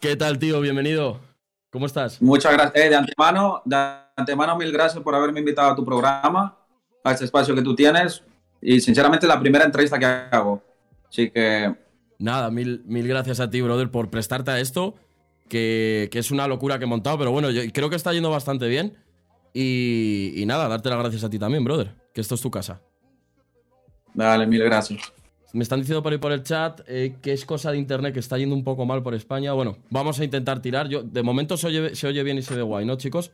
¿Qué tal, tío? Bienvenido. ¿Cómo estás? Muchas gracias. Eh, de antemano, de antemano, mil gracias por haberme invitado a tu programa, a este espacio que tú tienes. Y sinceramente, la primera entrevista que hago. Así que. Nada, mil, mil gracias a ti, brother, por prestarte a esto. Que, que es una locura que he montado, pero bueno, yo creo que está yendo bastante bien. Y, y nada, darte las gracias a ti también, brother, que esto es tu casa. Dale, mil gracias. Me están diciendo por ahí por el chat eh, que es cosa de internet que está yendo un poco mal por España. Bueno, vamos a intentar tirar. Yo, de momento se oye, se oye bien y se ve guay, ¿no, chicos?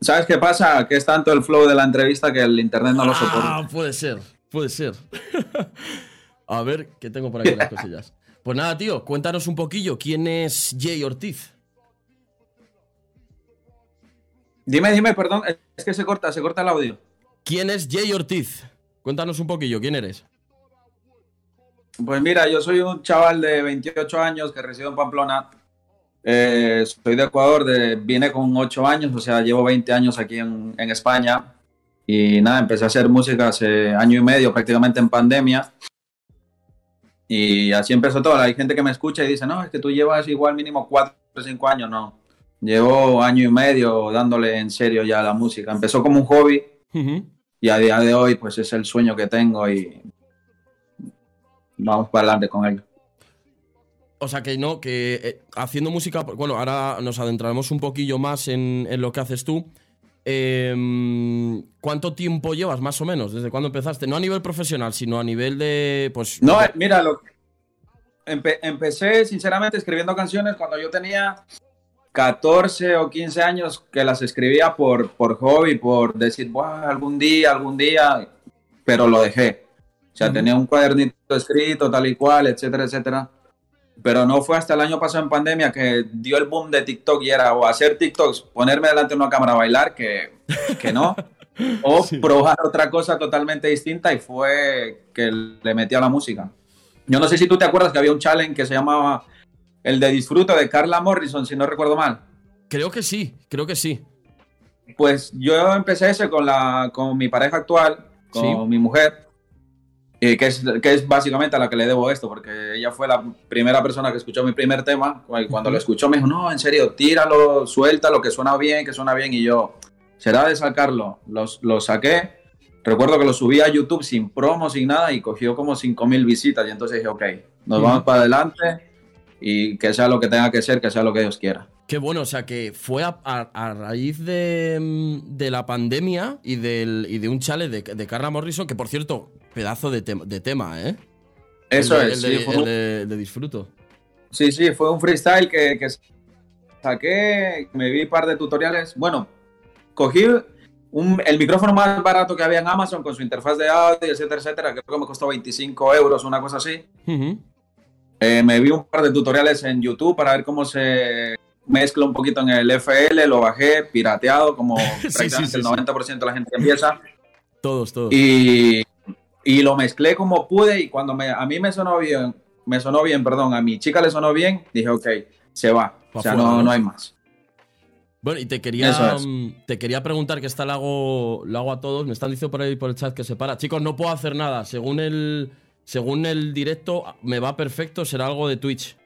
¿Sabes qué pasa? Que es tanto el flow de la entrevista que el internet no lo soporta. Ah, puede ser, puede ser. a ver, ¿qué tengo por aquí las cosillas? Pues nada, tío, cuéntanos un poquillo. ¿Quién es Jay Ortiz? Dime, dime, perdón, es que se corta, se corta el audio. ¿Quién es Jay Ortiz? Cuéntanos un poquillo, ¿quién eres? Pues mira, yo soy un chaval de 28 años que reside en Pamplona. Eh, soy de Ecuador, de, vine con 8 años, o sea, llevo 20 años aquí en, en, España. Y nada, empecé a hacer música hace año y medio, prácticamente en pandemia. Y así empezó todo. Hay gente que me escucha y dice, no, es que tú llevas igual mínimo 4 o 5 años. No, llevo año y medio dándole en serio ya a la música. Empezó como un hobby uh -huh. y a día de hoy pues es el sueño que tengo y vamos para adelante con ello. O sea que no, que eh, haciendo música, bueno, ahora nos adentraremos un poquillo más en, en lo que haces tú. Eh, ¿Cuánto tiempo llevas más o menos? ¿Desde cuándo empezaste? No a nivel profesional, sino a nivel de... Pues, no, mira, lo, empe empecé sinceramente escribiendo canciones cuando yo tenía 14 o 15 años que las escribía por, por hobby, por decir, Buah, algún día, algún día, pero lo dejé. O sea, uh -huh. tenía un cuadernito escrito, tal y cual, etcétera, etcétera. Pero no fue hasta el año pasado en pandemia que dio el boom de TikTok y era o hacer TikToks, ponerme delante de una cámara a bailar, que, que no, o sí. probar otra cosa totalmente distinta y fue que le metí a la música. Yo no sé si tú te acuerdas que había un challenge que se llamaba el de disfruto de Carla Morrison, si no recuerdo mal. Creo que sí, creo que sí. Pues yo empecé ese con, la, con mi pareja actual, con sí. mi mujer, eh, que, es, que es básicamente a la que le debo esto, porque ella fue la primera persona que escuchó mi primer tema. Cuando lo escuchó me dijo, no, en serio, tíralo, suéltalo, que suena bien, que suena bien. Y yo, será de sacarlo. Los, lo saqué. Recuerdo que lo subí a YouTube sin promo, sin nada, y cogió como 5000 visitas. Y entonces dije, ok, nos uh -huh. vamos para adelante y que sea lo que tenga que ser, que sea lo que Dios quiera. Qué bueno, o sea que fue a, a, a raíz de, de, la pandemia y, del, y de un chale de, de Carla Morrison, que por cierto, pedazo de, te, de tema, ¿eh? Eso el es, el sí, de, el de, de, disfruto. Sí, sí, fue un freestyle que, que saqué, me vi un par de tutoriales. Bueno, cogí un, el micrófono más barato que había en Amazon con su interfaz de audio, etcétera, etcétera, creo que me costó 25 euros, una cosa así. Uh -huh. Eh, me vi un par de tutoriales en YouTube para ver cómo se mezcla un poquito en el FL, lo bajé pirateado, como sí, prácticamente sí, sí, el 90% de la gente empieza. Todos, todos. Y, y, lo mezclé como pude y cuando me, a mí me sonó bien, me sonó bien, perdón, a mi chica le sonó bien, dije, ok, se va. O sea, fuera, no, no hay más. Bueno, y te quería, es. Um, te quería preguntar, que esta lo hago, lo hago a todos, me están diciendo por ahí por el chat que se para. Chicos, no puedo hacer nada, según el según el directo, me va perfecto, será algo de Twitch.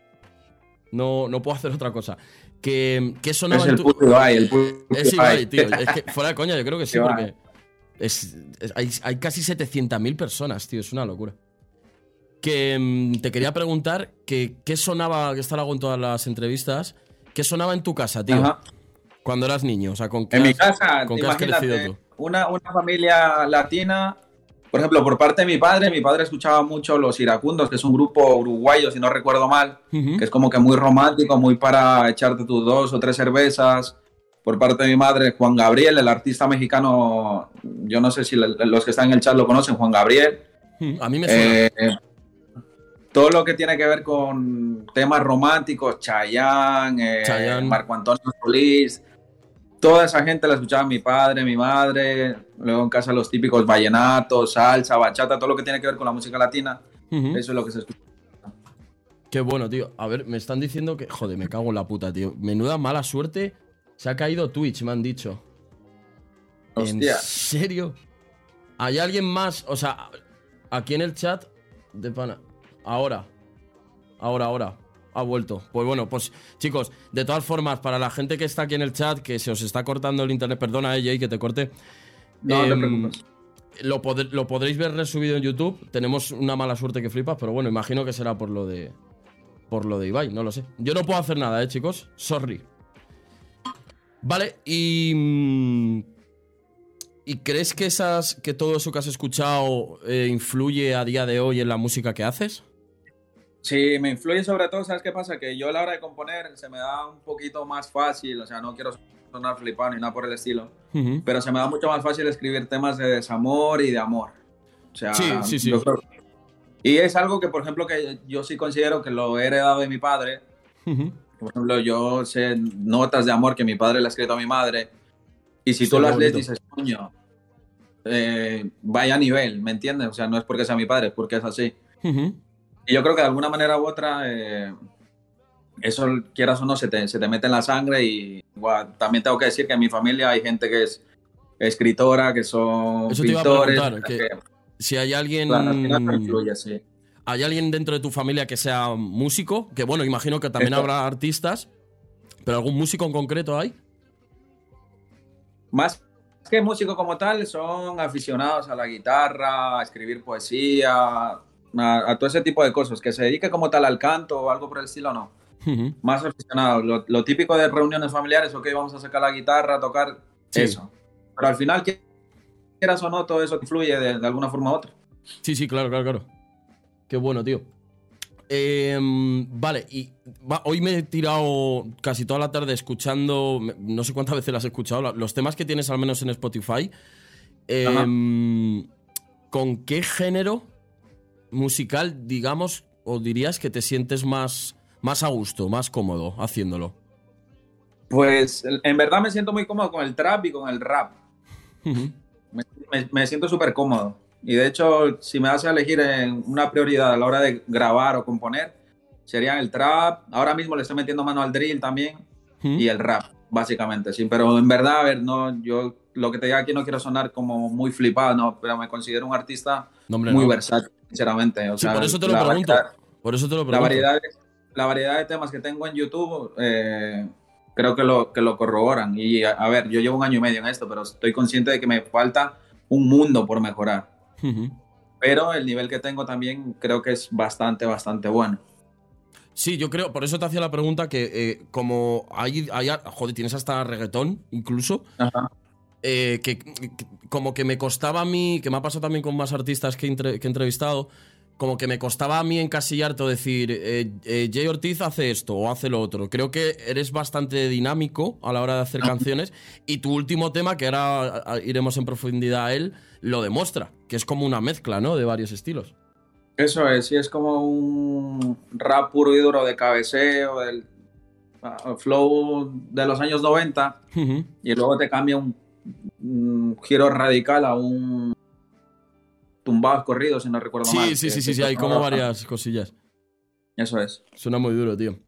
No, no puedo hacer otra cosa. ¿Qué, qué sonaba es el tu... Ibai, el Es Ibai, tío. Es que fuera de coña, yo creo que sí, porque es, es, hay, hay, casi 700.000 personas, tío. Es una locura. Que mm, te quería preguntar que, qué sonaba, que está algo en todas las entrevistas, ¿qué sonaba en tu casa, tío? Ajá. Cuando eras niño, o sea, ¿con qué En has, mi casa, ¿con qué has crecido tú? Una, una familia latina por ejemplo, por parte de mi padre, mi padre escuchaba mucho Los Iracundos, que es un grupo uruguayo, si no recuerdo mal, uh -huh. que es como que muy romántico, muy para echarte tus dos o tres cervezas. Por parte de mi madre, Juan Gabriel, el artista mexicano, yo no sé si los que están en el chat lo conocen, Juan Gabriel. A mí me suena. Eh, todo lo que tiene que ver con temas románticos, Chayanne, eh. Marco Antonio Solís, toda esa gente la escuchaba mi padre, mi madre, luego en casa los típicos vallenatos, salsa, bachata, todo lo que tiene que ver con la música latina, uh -huh. eso es lo que se escucha. Qué bueno, tío. A ver, me están diciendo que... Joder, me cago en la puta, tío. Menuda mala suerte. Se ha caído Twitch, me han dicho. Hostia. ¿En serio? ¿Hay alguien más? O sea, aquí en el chat de pana. Ahora. Ahora, ahora. ha vuelto. Pues bueno, pues chicos, de todas formas, para la gente que está aquí en el chat, que se os está cortando el internet, perdona, AJ, que te corte. No, te em, preocupes. Lo, lo, podréis ver resubido en YouTube. Tenemos una mala suerte que flipas, pero bueno, imagino que será por lo de. Por lo de Ibai, no lo sé. Yo no puedo hacer nada, eh, chicos. Sorry. Vale, y. Mm, ¿Y crees que esas. que todo eso que has escuchado eh, influye a día de hoy en la música que haces? Sí, me influye sobre todo, ¿sabes qué pasa? Que yo a la hora de componer se me da un poquito más fácil, o sea, no quiero sonar flipado ni nada por el estilo, pero se me da mucho más fácil escribir temas de desamor y de amor. O sea, sí, sí, sí. y es algo que, por ejemplo, que yo sí considero que lo he heredado de mi padre. Por ejemplo, yo sé notas de amor que mi padre le ha escrito a mi madre, y si tú las lees dices, coño, eh, vaya a nivel, ¿me entiendes? O sea, no es porque sea mi padre, es porque es así. Y yo creo que de alguna manera u otra, eh, eso, quieras o no, se te, se te, mete en la sangre. Y también tengo que decir que en mi familia hay gente que es escritora, que son eso pintores. que si hay alguien. ¿Hay alguien dentro de tu familia que sea músico? Que bueno, imagino que también habrá artistas, pero algún músico en concreto hay. Más que músico como tal, son aficionados a la guitarra, a escribir poesía, a, todo ese tipo de cosas, que se dedique como tal al canto o algo por el estilo, no. Más aficionado. Lo, típico de reuniones familiares, ok, vamos a sacar la guitarra, tocar eso. Pero al final, quieras o no, todo eso influye de, de, alguna forma u otra. Sí, sí, claro, claro, claro. Qué bueno, tío. Em, vale, y hoy me he tirado casi toda la tarde escuchando, no sé cuántas veces las he escuchado, los temas que tienes al menos en Spotify. Em, ¿Con qué género musical, digamos, o dirías que te sientes más, más a gusto, más cómodo haciéndolo? Pues en verdad me siento muy cómodo con el trap y con el rap. me, siento súper cómodo. Y de hecho, si me hace elegir en una prioridad a la hora de grabar o componer, sería el trap. Ahora mismo le estoy metiendo mano al drill también y el rap, básicamente. Sí, pero en verdad, a ver, no, yo lo que te diga aquí no quiero sonar como muy flipado, no, pero me considero un artista muy versátil sinceramente. O sea, por eso te lo pregunto. por eso te lo pregunto. La variedad, la variedad de temas que tengo en YouTube eh, creo que lo, que lo corroboran. Y a, ver, yo llevo un año y medio en esto, pero estoy consciente de que me falta un mundo por mejorar. Pero el nivel que tengo también creo que es bastante, bastante bueno. Sí, yo creo, por eso te hacía la pregunta que eh, como hay, hay, joder, tienes hasta reggaetón incluso, Ajá. Eh, que, como que me costaba a mí, que me ha pasado también con más artistas que, he entrevistado, como que me costaba a mí encasillarte o decir, eh, eh, Jay Ortiz hace esto o hace lo otro. Creo que eres bastante dinámico a la hora de hacer canciones y tu último tema, que ahora iremos en profundidad a él, lo demuestra, que es como una mezcla, ¿no? De varios estilos. Eso es, sí, es como un rap puro y duro de cabeceo, del ah, flow de los años 90 y luego te cambia un un giro radical a un tumbado corrido, si no recuerdo mal. Sí, sí, sí, sí, hay como varias cosillas. Eso es. Suena muy duro, tío.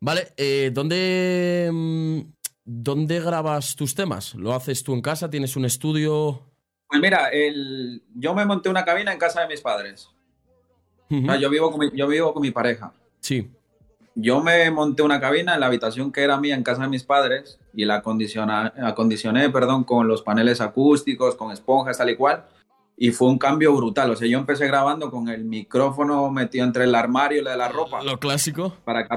Vale, eh, ¿dónde, mm, ¿dónde grabas tus temas? ¿Lo haces tú en casa? ¿Tienes un estudio? Pues mira, el, yo me monté una cabina en casa de mis padres. yo, vivo con yo vivo con mi pareja. Sí yo me monté una cabina en la habitación que era mía en casa de mis padres y la acondicioné, perdón, con los paneles acústicos, con esponjas, tal y cual. Y fue un cambio brutal. O sea, yo empecé grabando con el micrófono metido entre el armario y la de la ropa. Lo clásico. Para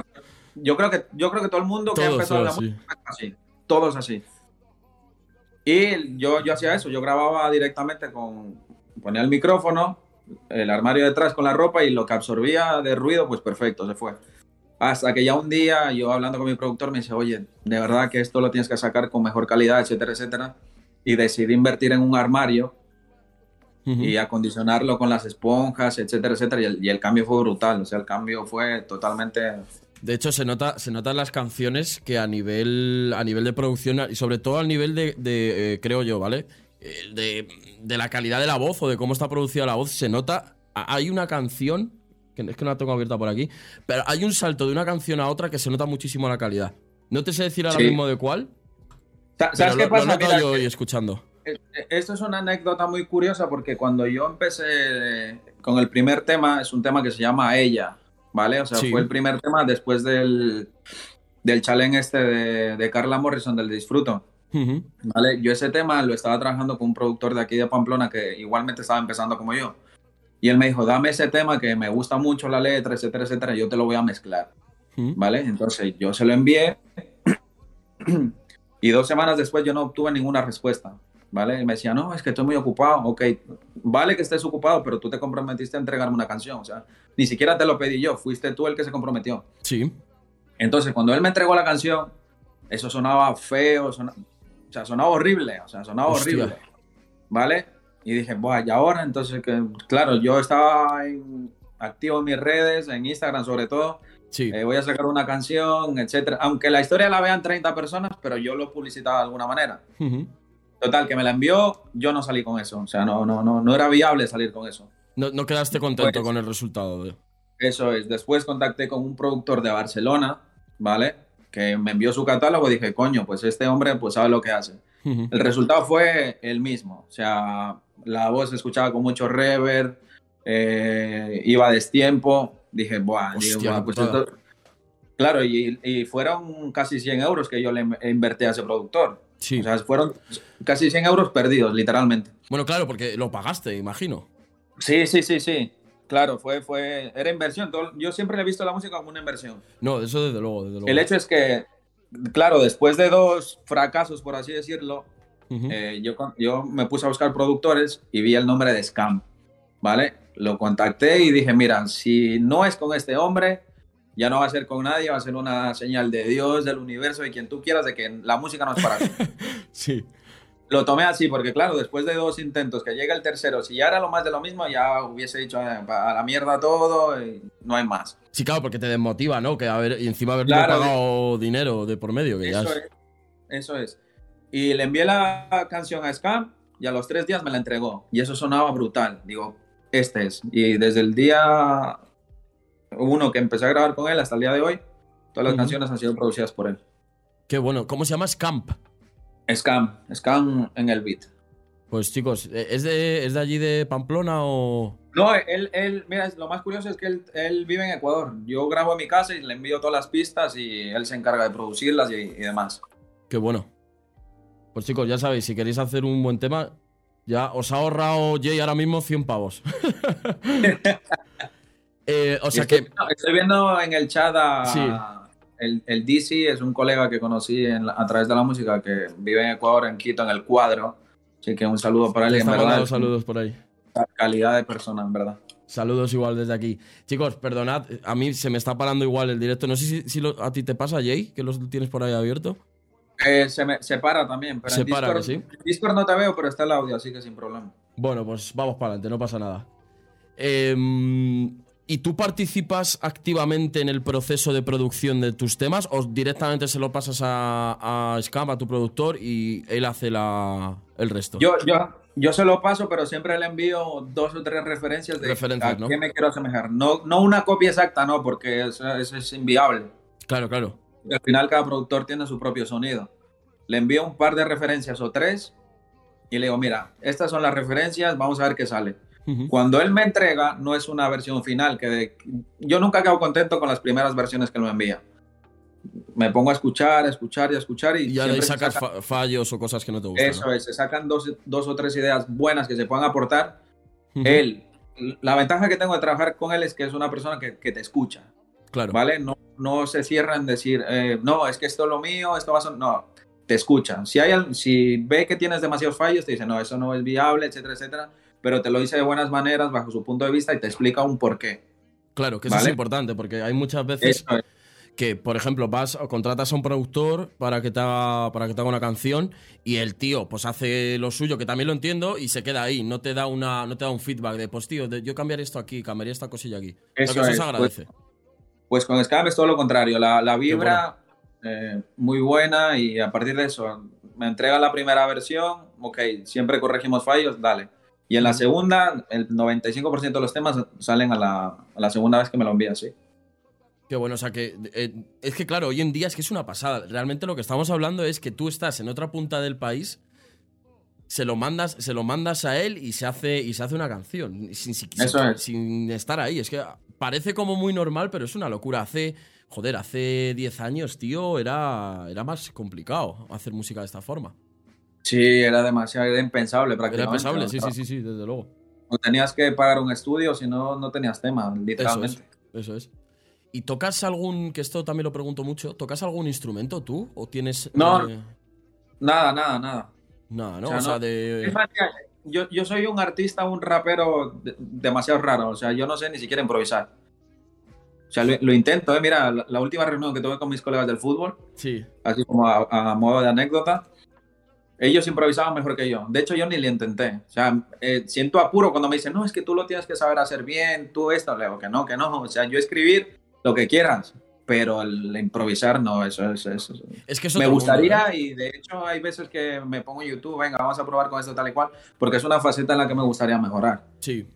yo creo que yo creo que todo el mundo que ha empezado la música así. Todos así. Y yo, yo hacía eso. Yo grababa directamente con ponía el micrófono, el armario detrás con la ropa y lo que absorbía de ruido, pues perfecto, se fue. Hasta que ya un día yo hablando con mi productor me dice, oye, de verdad que esto lo tienes que sacar con mejor calidad, etcétera, etcétera. Y decidí invertir en un armario y acondicionarlo con las esponjas, etcétera, etcétera. Y el, cambio fue brutal, o sea, el cambio fue totalmente... De hecho, se nota, se notan las canciones que a nivel, a nivel de producción y sobre todo al nivel de, eh, creo yo, ¿vale? De, de la calidad de la voz o de cómo está producida la voz, se nota... Hay una canción es que no la tengo abierta por aquí, pero hay un salto de una canción a otra que se nota muchísimo la calidad. No te sé decir ahora mismo de cuál. ¿Sabes qué pasa? Lo yo hoy escuchando. Eh, eh, esto es una anécdota muy curiosa porque cuando yo empecé con el primer tema, es un tema que se llama Ella, ¿vale? O sea, Sí. fue el primer tema después del, del challenge este de, de Carla Morrison del Disfruto. ¿Vale? Yo ese tema lo estaba trabajando con un productor de aquí de Pamplona que igualmente estaba empezando como yo. Y él me dijo, dame ese tema que me gusta mucho la letra, etcétera, etcétera, yo te lo voy a mezclar. ¿Vale? Entonces yo se lo envié y dos semanas después yo no obtuve ninguna respuesta. ¿Vale? Y me decía, no, es que estoy muy ocupado. Ok, vale que estés ocupado, pero tú te comprometiste a entregarme una canción. O sea, ni siquiera te lo pedí yo, fuiste tú el que se comprometió. Sí. Entonces, cuando él me entregó la canción, eso sonaba feo, sona- o sea, sonaba horrible, o sea, sonaba Hostia. horrible, ¿vale? Y dije, bueno, y ahora, entonces, que, claro, yo estaba en- activo en mis redes, en Instagram sobre todo, Sí. eh, voy a sacar una canción, etcétera, aunque la historia la vean 30 personas, pero yo lo publicitaba de alguna manera. Ujú. Total, que me la envió, yo no salí con eso, o sea, no, no, no, no era viable salir con eso. No, no quedaste contento Pues- con el resultado. de- Eso es. Después contacté con un productor de Barcelona, ¿vale? Que me envió su catálogo y dije, coño, pues este hombre pues sabe lo que hace. Ujú. El resultado fue el mismo. O sea, la voz se escuchaba con mucho reverb, eh, iba a destiempo. Dije, buah, Hostia, buah, pues esto- Claro, y, y fueron casi 100 euros que yo le invertí a ese productor. Sí. O sea, fueron casi 100 euros perdidos, literalmente. bueno, claro, porque lo pagaste, imagino. Sí, sí, sí, sí. Claro, fue, fue, era inversión. Todo- yo siempre le he visto la música como una inversión. No, eso desde luego, desde luego. El hecho es que, claro, después de dos fracasos, por así decirlo, eh, yo, yo me puse a buscar productores y vi el nombre de Scam, ¿vale? Lo contacté y dije, mira, si no es con este hombre, ya no va a ser con nadie, va a ser una señal de Dios, del universo, de quien tú quieras, de que la música no es para ti. Sí. Lo tomé así porque, claro, después de dos intentos, que llega el tercero, si ya era lo más de lo mismo, ya hubiese dicho eh, a la mierda todo y no hay más. Sí, claro, porque te desmotiva, ¿no? Que haber, y encima haberle Claro. pagado dinero de por medio, que ya Eso es- es. Eso es. Y le envié la canción a Scam y a los tres días me la entregó. Y eso sonaba brutal. Digo, este es. Y desde el día uno que empecé a grabar con él hasta el día de hoy, todas las canciones han sido producidas por él. Qué bueno. ¿Cómo se llama? Scamp. Scam, Scam en el beat. Pues chicos, ¿es de, ¿es de allí de Pamplona o...? No, él, él, mira, lo más curioso es que él, él vive en Ecuador. Yo grabo en mi casa y le envío todas las pistas y él se encarga de producirlas y, y demás. Qué bueno. Pues chicos, ya sabéis, si queréis hacer un buen tema, ya os ha ahorrado Jay ahora mismo 100 pavos. Eh, o sea estoy, que... no, estoy viendo en el chat a Sí. el, el DC, es un colega que conocí en la- a través de la música que vive en Ecuador, en Quito, en el cuadro. Así que un saludo para él. en verdad, saludos por ahí. calidad de persona, en verdad. Saludos igual desde aquí. Chicos, perdonad, a mí se me está parando igual el directo. No sé si, si lo- a ti te pasa, Jay, que los tienes por ahí abierto. Eh, se, me, se para también, pero Se en para, Discord, sí. en Discord no te veo, pero está el audio, así que sin problema. Bueno, pues vamos para adelante, no pasa nada. Em, ¿Y tú participas activamente en el proceso de producción de tus temas o directamente se lo pasas a, a Scam, a tu productor, y él hace la, el resto? Yo, yo, yo se lo paso, pero siempre le envío dos o tres referencias de Referencias, a ¿no? qué me quiero asemejar. No, no una copia exacta, no, porque eso, eso es inviable. Claro, claro. Al final cada productor tiene su propio sonido. Le envío un par de referencias o tres y le digo, mira, estas son las referencias, vamos a ver qué sale. Cuando él me entrega, no es una versión final, que de- yo nunca quedo contento con las primeras versiones que él me envía. Me pongo a escuchar, a escuchar y a escuchar y, Y ahí sacas saca- fa- fallos o cosas que no te gustan. eso es, se sacan dos, dos o tres ideas buenas que se puedan aportar. ¿no? Ujú. Él, la ventaja que tengo de trabajar con él es que es una persona que, que te escucha. Claro. ¿vale? No, no se cierra en decir, eh, no, es que esto es lo mío, esto va a ser... No, te escucha. Si, hay, si ve que tienes demasiados fallos, te dice, no, eso no es viable, etcétera, etcétera, pero te lo dice de buenas maneras, bajo su punto de vista, y te explica un porqué. Claro, que eso es importante, porque hay muchas veces es. que, por ejemplo, vas o contratas a un productor para que te haga, para que te haga una canción y el tío pues hace lo suyo, que también lo entiendo, y se queda ahí, no te da una, no te da un feedback de pues tío, yo cambiaría esto aquí, cambiaría esta cosilla aquí. Eso que eso es, se agradece. Pues con Scam es todo lo contrario, la, la vibra eh, muy buena y a partir de eso me entrega la primera versión, ok, siempre corregimos fallos, dale. Y en la segunda, el 95% de los temas salen a la, a la segunda vez que me lo envía, sí. Qué bueno, o sea que eh, es que claro, hoy en día es que es una pasada. Realmente lo que estamos hablando es que tú estás en otra punta del país, se lo mandas, se lo mandas a él y se hace y se hace una canción sin, sin- Eso sin- es. sin estar ahí. Es que parece como muy normal, pero es una locura. Hace, joder, hace 10 años, tío, era, era más complicado hacer música de esta forma. Sí, era demasiado, era impensable prácticamente. Era impensable, sí, sí, sí, sí, desde luego. No tenías que pagar un estudio, si no, no tenías tema, literalmente. Eso es, ¿Y tocas algún, que esto también lo pregunto mucho, ¿tocas algún instrumento tú? ¿O tienes...? No, eh, nada, nada, nada. Nada, ¿no? O sea, de... yo, yo, soy un artista, un rapero demasiado raro, o sea, yo no sé ni siquiera improvisar. O sea, lo, intento, ¿eh? Mira, la, última reunión que tuve con mis colegas del fútbol, sí. así como a modo de anécdota, ellos improvisaban mejor que yo. De hecho, yo ni le intenté. O sea, eh, siento apuro cuando me dicen, no, es que tú lo tienes que saber hacer bien, tú esto. Le digo que no, que no. O sea, yo escribir lo que quieras, pero el improvisar no, eso es. Eso, es que Me gustaría y de hecho hay veces que me pongo en YouTube, venga, vamos a probar con esto tal y cual, porque es una faceta en la que me gustaría mejorar. Sí.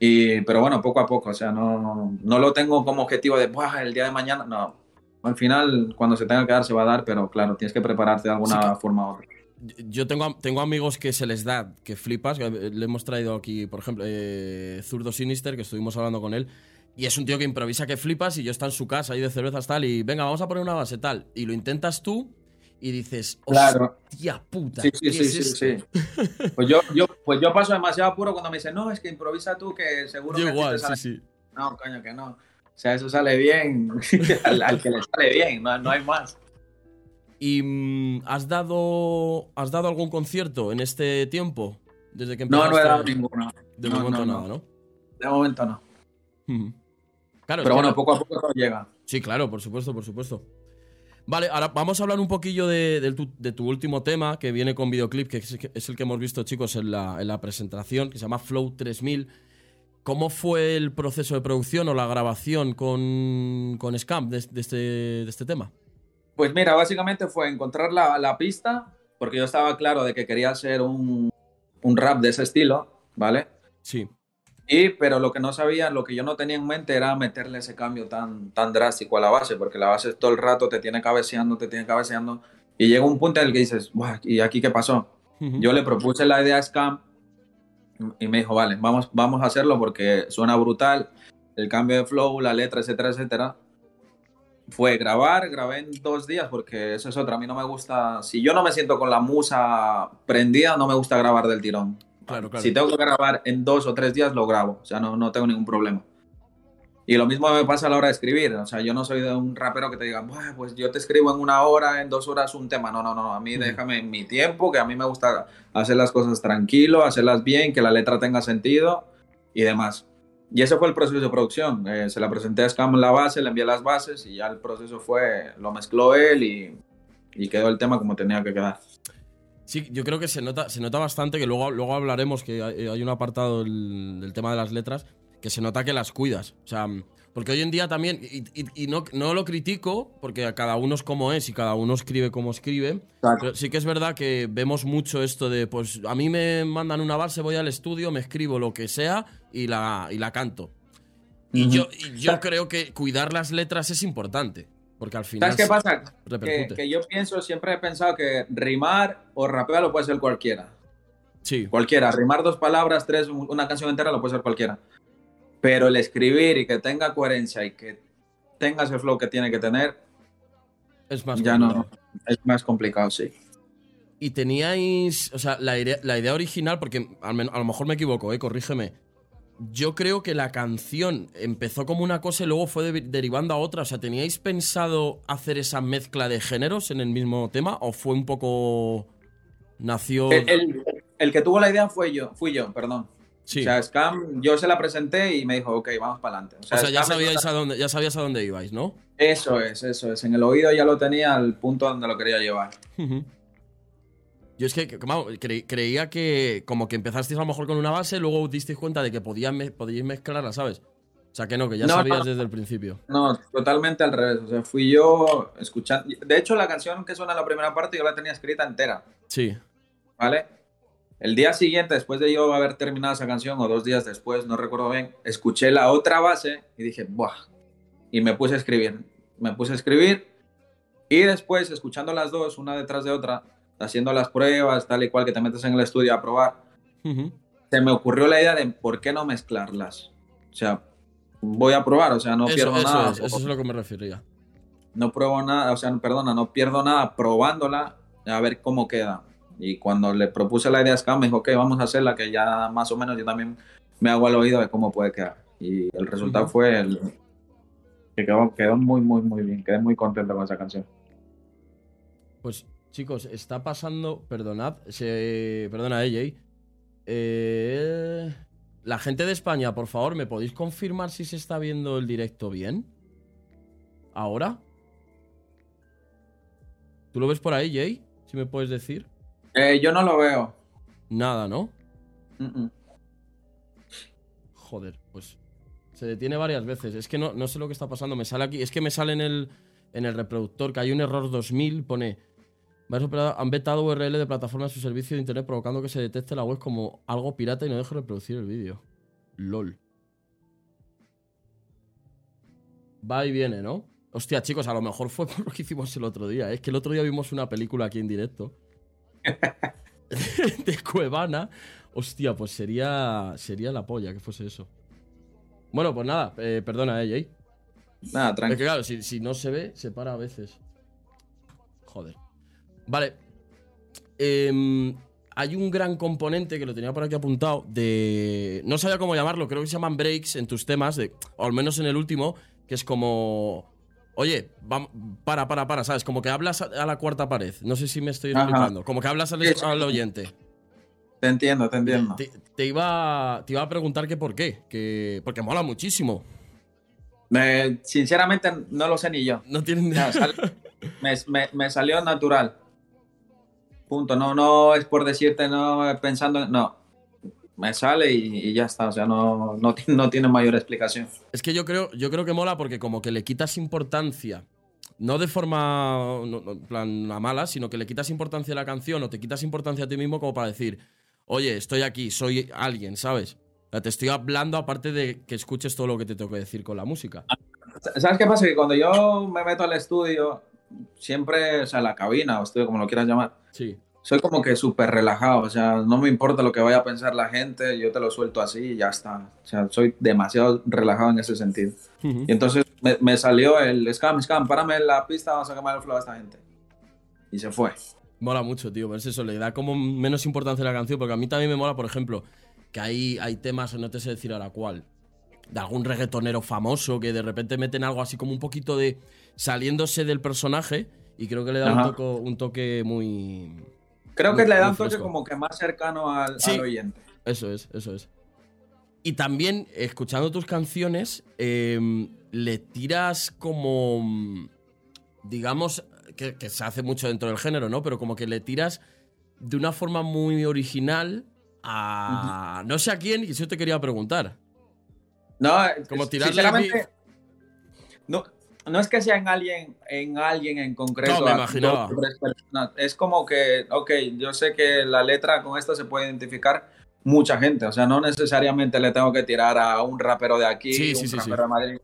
Y, pero bueno, poco a poco, o sea, no, no lo tengo como objetivo de, Buah, el día de mañana, no. Al final, cuando se tenga que dar, se va a dar, pero claro, tienes que prepararte de alguna forma u otra yo tengo, tengo amigos que se les da, que flipas. Le hemos traído aquí, por ejemplo, eh, Zurdo Sinister, que estuvimos hablando con él. Y es un tío que improvisa que flipas y yo está en su casa ahí de cervezas tal y venga, vamos a poner una base tal. Y lo intentas tú y dices, claro. hostia puta. Sí, sí, sí, sí, Pues yo, yo, pues yo paso demasiado apuro cuando me dicen, no, es que improvisa tú que seguro yo que igual, sí, sí. No, coño, que no. O sea, eso sale bien al, que le sale bien, no, no hay más. ¿Y mm, has dado has dado algún concierto en este tiempo? Desde que No, no he dado ninguno. De momento nada, ¿no? De momento no. Claro, Pero bueno, poco a poco todo llega. Sí, claro, por supuesto, por supuesto. Vale, ahora vamos a hablar un poquillo de, tu, último tema que viene con videoclip, que es, el que hemos visto, chicos, en la, presentación, que se llama Flow 3000. ¿Cómo fue el proceso de producción o la grabación con, con Scam de, este, de este tema? Pues mira, básicamente fue encontrar la, pista, porque yo estaba claro de que quería hacer un, rap de ese estilo, ¿vale? Sí. Y, pero lo que no sabía, lo que yo no tenía en mente era meterle ese cambio tan, tan drástico a la base, porque la base todo el rato te tiene cabeceando, te tiene cabeceando, y llega un punto en el que dices, ¿y aquí qué pasó? Yo le propuse la idea a Scam y me dijo, vale, vamos, vamos a hacerlo porque suena brutal, el cambio de flow, la letra, etcétera, etcétera fue grabar, grabé en dos días porque eso es otra. A mí no me gusta, si yo no me siento con la musa prendida, no me gusta grabar del tirón. Claro, claro. Si tengo que grabar en dos o tres días, lo grabo. O sea, no, no tengo ningún problema. Y lo mismo me pasa a la hora de escribir. O sea, yo no soy de un rapero que te diga, pues yo te escribo en una hora, en dos horas un tema. No, no, no. A mí déjame mi tiempo, que a mí me gusta hacer las cosas tranquilo, hacerlas bien, que la letra tenga sentido y demás. Y ese fue el proceso de producción. Eh, se la presenté a Scam la base, le envié las bases y ya el proceso fue, lo mezcló él y, y, quedó el tema como tenía que quedar. Sí, yo creo que se nota, se nota bastante, que luego, luego hablaremos, que hay, un apartado del, tema de las letras, que se nota que las cuidas. O sea, porque hoy en día también, y, no, no, lo critico, porque cada uno es como es y cada uno escribe como escribe. Pero sí que es verdad que vemos mucho esto de, pues a mí me mandan una base, voy al estudio, me escribo lo que sea y la, y la canto. Y yo, yo creo que cuidar las letras es importante. Porque al final. ¿Sabes qué pasa? Que, que, yo pienso, siempre he pensado que rimar o rapear lo puede ser cualquiera. Sí. Cualquiera. Rimar dos palabras, tres, una canción entera lo puede ser cualquiera. Pero el escribir y que tenga coherencia y que tenga ese flow que tiene que tener. Es más ya no. Es más complicado, sí. Y teníais. O sea, la idea, la idea original, porque a lo mejor me equivoco, eh, corrígeme yo creo que la canción empezó como una cosa y luego fue derivando a otra. O sea, ¿teníais pensado hacer esa mezcla de géneros en el mismo tema o fue un poco... nació... El, que tuvo la idea fue yo, fui yo, perdón. Sí. O sea, Scam, yo se la presenté y me dijo, ok, vamos para adelante. O sea, ya, sabíais a dónde, ya sabías a dónde ibais, ¿no? Eso es, eso es. En el oído ya lo tenía al punto donde lo quería llevar. Yo es que, creía que como que empezasteis a lo mejor con una base, luego disteis cuenta de que podíais, mezclarla, ¿sabes? O sea, que no, que ya sabías desde el principio. No, totalmente al revés. O sea, fui yo escuchando. De hecho, la canción que suena en la primera parte yo la tenía escrita entera. Sí. ¿Vale? El día siguiente, después de yo haber terminado esa canción, o dos días después, no recuerdo bien, escuché la otra base y dije, ¡buah! Y me puse a escribir. Me puse a escribir y después, escuchando las dos, una detrás de otra, haciendo las pruebas, tal y cual, que te metes en el estudio a probar, se me ocurrió la idea de por qué no mezclarlas. O sea, voy a probar, o sea, no pierdo nada. eso es a lo que me refería. No pruebo nada, o sea, perdona, no pierdo nada probándola a ver cómo queda. Y cuando le propuse la idea a Scam, me dijo, ok, vamos a hacerla, que ya más o menos yo también me hago al oído de cómo puede quedar. Y el resultado fue el, que quedó, quedó muy, muy, muy bien. Quedé muy contento con esa canción. Pues chicos, está pasando, perdonad, se, perdona AJ, eh, la gente de España, por favor, ¿me podéis confirmar si se está viendo el directo bien? ¿Ahora? ¿Tú lo ves por ahí, Jay? Si me puedes decir. Eh, yo no lo veo. Nada, ¿no? Joder, pues se detiene varias veces. Es que no, no sé lo que está pasando. Me sale aquí. Es que me sale en el, en el reproductor que hay un error 2000. Pone. Han vetado URL de plataforma de su servicio de internet provocando que se detecte la web como algo pirata y no deje reproducir el vídeo. LOL. Va y viene, ¿no? Hostia, chicos, a lo mejor fue por lo que hicimos el otro día. Es que el otro día vimos una película aquí en directo. de Cuevana. Hostia, pues sería, sería la polla que fuese eso. Bueno, pues nada, eh, perdona, eh, Jay. Nada, tranquilo. Es que claro, si, si, no se ve, se para a veces. Joder. Vale. Eh, hay un gran componente que lo tenía por aquí apuntado de. No sabía cómo llamarlo, creo que se llaman breaks en tus temas, de, o al menos en el último, que es como. Oye, para, para, para, ¿sabes? Como que hablas a la cuarta pared. No sé si me estoy explicando. Como que hablas al, oyente. Te entiendo, te entiendo. Te, iba, te iba a preguntar que por qué. Que, porque mola muchísimo. sinceramente, no lo sé ni yo. No tienen me, me salió natural. Punto. No, no es por decirte, no pensando, no. Me sale y, ya está. O sea, no, no, no, tiene mayor explicación. Es que yo creo, yo creo que mola porque como que le quitas importancia. No de forma plan a mala, sino que le quitas importancia a la canción o te quitas importancia a ti mismo como para decir, oye, estoy aquí, soy alguien, ¿sabes? te estoy hablando aparte de que escuches todo lo que te tengo que decir con la música. ¿Sabes qué pasa? Que cuando yo me meto al estudio, siempre, o sea, la cabina o estudio, como lo quieras llamar, Sí. Soy como que súper relajado, o sea, no me importa lo que vaya a pensar la gente, yo te lo suelto así y ya está. O sea, soy demasiado relajado en ese sentido. Y entonces me, salió el scam, scam, párame en la pista, vamos a quemar el flow a esta gente. Y se fue. Mola mucho, tío, pero eso le da como menos importancia a la canción, porque a mí también me mola, por ejemplo, que hay, hay temas, no te sé decir ahora cuál, de algún reggaetonero famoso que de repente meten algo así como un poquito de saliéndose del personaje y creo que le da un, toque muy... Creo que le da un toque como que más cercano al, oyente. Eso es, eso es. Y también, escuchando tus canciones, em, le tiras como, digamos, que, se hace mucho dentro del género, ¿no? Pero como que le tiras de una forma muy original a... No sé a quién, y eso te quería preguntar. No, como tirarle... No, no es que sea en alguien en, alguien en concreto. No, me imaginaba. Es como que, ok, yo sé que la letra con esta se puede identificar mucha gente. O sea, no necesariamente le tengo que tirar a un rapero de aquí, sí, un rapero de Madrid.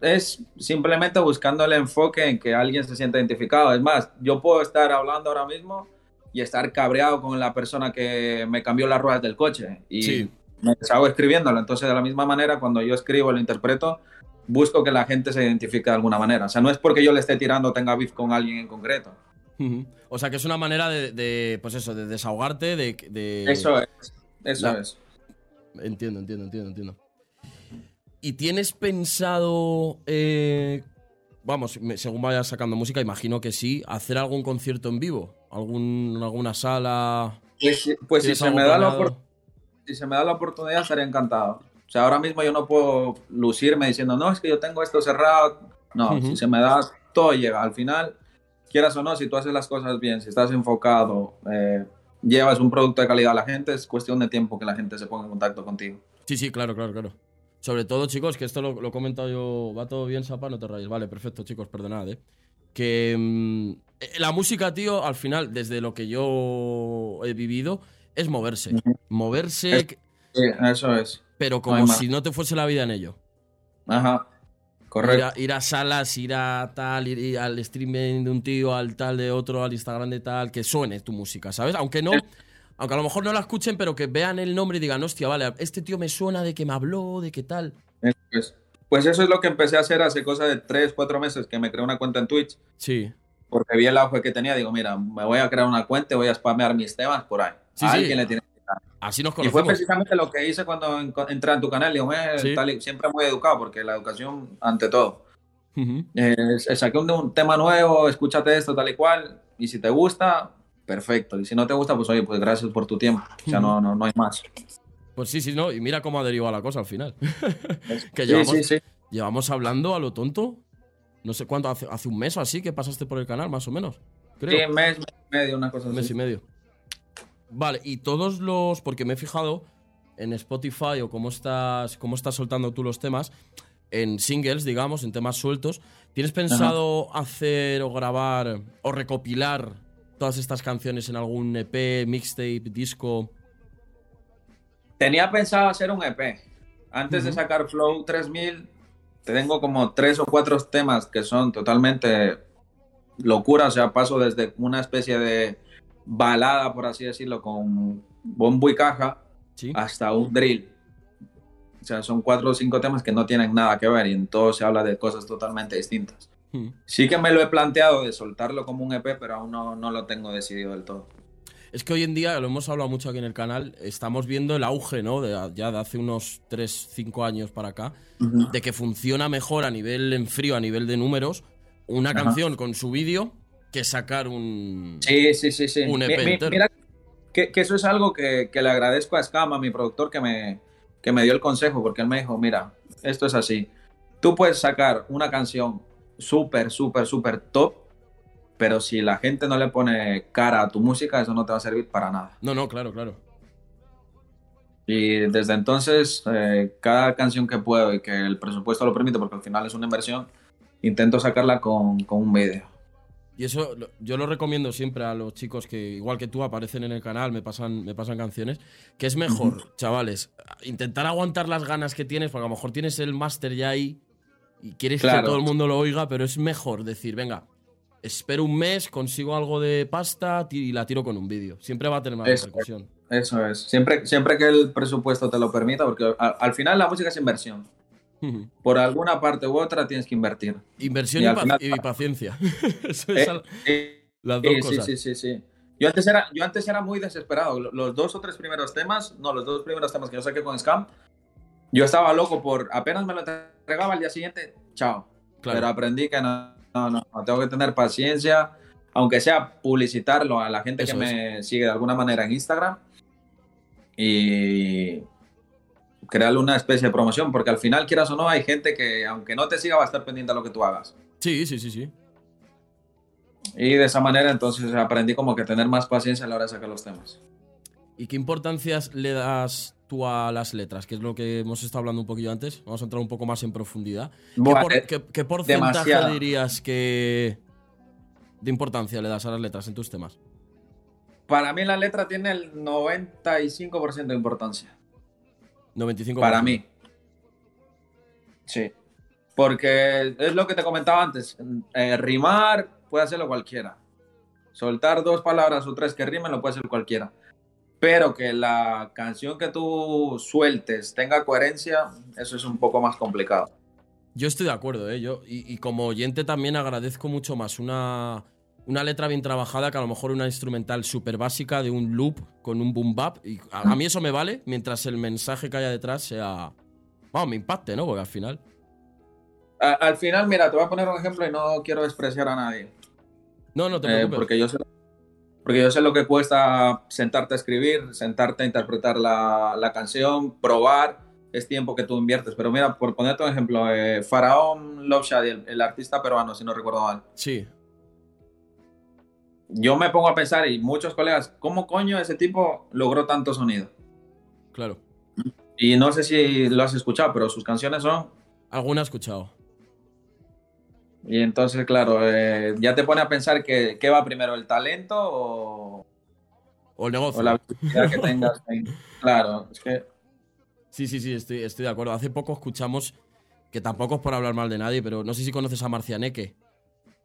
Es, simplemente buscando el enfoque en que alguien se sienta identificado. Es más, yo puedo estar hablando ahora mismo y estar cabreado con la persona que me cambió las ruedas del coche y me hago escribiéndolo. Entonces, de la misma manera, cuando yo escribo, lo interpreto, busco que la gente se identifique de alguna manera. O sea, no es porque yo le esté tirando tenga beef con alguien en concreto. O sea, que es una manera de, pues eso, de desahogarte, de... Eso es, eso es. Entiendo, entiendo, entiendo, entiendo. ¿Y tienes pensado, eh, vamos, según vayas sacando música, imagino que sí, hacer algún concierto en vivo? ¿Algún, ¿Alguna sala? Pues, pues si, se me da la si se me da la oportunidad, estaría encantado. O sea, ahora mismo yo no puedo lucirme diciendo, no, es que yo tengo esto cerrado. No, si se me da, todo llega. Al final, quieras o no, si tú haces las cosas bien, si estás enfocado, eh, llevas un producto de calidad a la gente, es cuestión de tiempo que la gente se ponga en contacto contigo. Sí, sí, claro, claro, claro. Sobre todo, chicos, que esto lo, he comentado yo, va todo bien, Sapa, no te rayes. Vale, perfecto, chicos, perdonad, ¿eh? Que mm, eh, la música, tío, al final, desde lo que yo he vivido, es moverse. Moverse. sí, eso es pero como si no te fuese la vida en ello. Ajá. Correcto. Ir a, salas, ir a tal, ir, al streaming de un tío, al tal de otro, al Instagram de tal, que suene tu música, ¿sabes? Aunque no, aunque a lo mejor no la escuchen, pero que vean el nombre y digan, hostia, vale, este tío me suena de que me habló, de qué tal. Pues, pues eso es lo que empecé a hacer hace cosa de tres, cuatro meses que me creé una cuenta en Twitch. Sí. Porque vi el auge que tenía. Digo, mira, me voy a crear una cuenta y voy a spamear mis temas por ahí. Sí, a sí. alguien le tiene. Así nos Y fue precisamente lo que hice cuando en- entré a tu canal. Digo, "Eh, Sí. tal siempre muy educado porque la educación ante todo. Ujú. Eh, saqué un, un tema nuevo, escúchate esto, tal y cual. Y si te gusta, perfecto. Y si no te gusta, pues oye, pues gracias por tu tiempo. O sea, no, no, no hay más. Pues sí, sí, no. Y mira cómo ha derivado la cosa al final. que Sí, llevamos, sí, sí. llevamos hablando a lo tonto. No sé cuánto, hace, hace un mes o así que pasaste por el canal, más o menos. Creo. Sí, mes, mes y medio, una cosa Un mes y medio. Vale, y todos los. Porque me he fijado en Spotify o cómo estás, cómo estás soltando tú los temas, en singles, digamos, en temas sueltos. ¿Tienes pensado hacer o grabar o recopilar todas estas canciones en algún EP, mixtape, disco? Tenía pensado hacer un EP. Antes de sacar Flow 3000, tengo como tres o cuatro temas que son totalmente locura. O sea, paso desde una especie de balada, por así decirlo, con bombo y caja, Sí. hasta un drill. O sea, son cuatro o cinco temas que no tienen nada que ver y en todos se habla de cosas totalmente distintas. Hmm. Sí que me lo he planteado de soltarlo como un EP, pero aún no, no lo tengo decidido del todo. Es que hoy en día, lo hemos hablado mucho aquí en el canal, estamos viendo el auge, ¿no? De, ya de hace unos 3, 5 años para acá, de que funciona mejor a nivel en frío, a nivel de números, una canción con su vídeo que sacar un. Sí, sí, sí, sí. Un EP Mi- mi- entero. mira que, que eso es algo que, que le agradezco a Scama, mi productor, que me, que me dio el consejo, porque él me dijo, mira, esto es así. Tú puedes sacar una canción súper, súper, súper top, pero si la gente no le pone cara a tu música, eso no te va a servir para nada. No, no, claro, claro. Y desde entonces, eh, cada canción que puedo y que el presupuesto lo permite, porque al final es una inversión, intento sacarla con, con un video. Y eso yo lo recomiendo siempre a los chicos que, igual que tú, aparecen en el canal, me pasan, me pasan canciones, que es mejor, chavales, intentar aguantar las ganas que tienes, porque a lo mejor tienes el máster ya ahí y quieres que todo el mundo lo oiga, pero es mejor decir, venga, espero un mes, consigo algo de pasta y la tiro con un vídeo. Siempre va a tener más Eso. repercusión. Eso es. Siempre, siempre que el presupuesto te lo permita, porque al final la música es inversión. Por alguna parte u otra tienes que invertir. Inversión Y y, final- y paciencia. Eso es Eh, las dos sí, cosas. sí, sí, sí. Yo antes, era, yo antes era muy desesperado. Lo- Los dos o tres primeros temas, no, los dos primeros temas que yo saqué con Scam, yo estaba loco por apenas me lo entregaba al día siguiente, chao. Claro. Pero aprendí que no, no, no, no, tengo que tener paciencia, aunque sea publicitarlo a la gente Eso que me sigue de alguna manera en Instagram y crearle una especie de promoción, porque al final, quieras o no, hay gente que, aunque no te siga, va a estar pendiente a lo que tú hagas. Sí, sí, sí, sí. Y de esa manera, entonces aprendí como que tener más paciencia a la hora de sacar los temas. ¿Y qué importancias le das tú a las letras? Que es lo que hemos estado hablando un poquillo antes. Vamos a entrar un poco más en profundidad. ¿Qué, por- eh, qué- qué porcentaje dirías que de importancia le das a las letras en tus temas? Para mí la letra tiene el 95% de importancia. 95%. Para mí. Sí. Porque es lo que te comentaba antes. eh, rimar puede hacerlo cualquiera. Soltar dos palabras o tres que rimen lo puede hacer cualquiera. Pero que la canción que tú sueltes tenga coherencia, eso es un poco más complicado. Yo estoy de acuerdo, ¿eh? Yo, y, y como oyente también agradezco mucho más una, una letra bien trabajada que a lo mejor una instrumental súper básica de un loop con un boom bap. Y a, a mí eso me vale mientras el mensaje que haya detrás sea. Vamos, me impacte, ¿no? Porque al final. A- al final, mira, te voy a poner un ejemplo y no quiero despreciar a nadie. No, no te Eh, preocupes. porque, yo sé, porque yo sé lo que cuesta sentarte a escribir, sentarte a interpretar la, la canción, probar, es tiempo que tú inviertes. Pero mira, por ponerte un ejemplo, eh, Faraón Love Shady, el, el artista peruano, si no recuerdo mal. Sí, Yo me pongo a pensar, y muchos colegas, ¿cómo coño ese tipo logró tanto sonido? claro. Y no sé si lo has escuchado, pero sus canciones son... Alguna he escuchado. Y entonces, claro, eh, ya te pone a pensar que, qué va primero, el talento o, O el negocio. o la que tengas. en- Claro, es que... Sí, sí, sí, estoy, estoy de acuerdo. Hace poco escuchamos, que tampoco es por hablar mal de nadie, pero no sé si conoces a Marcianeque,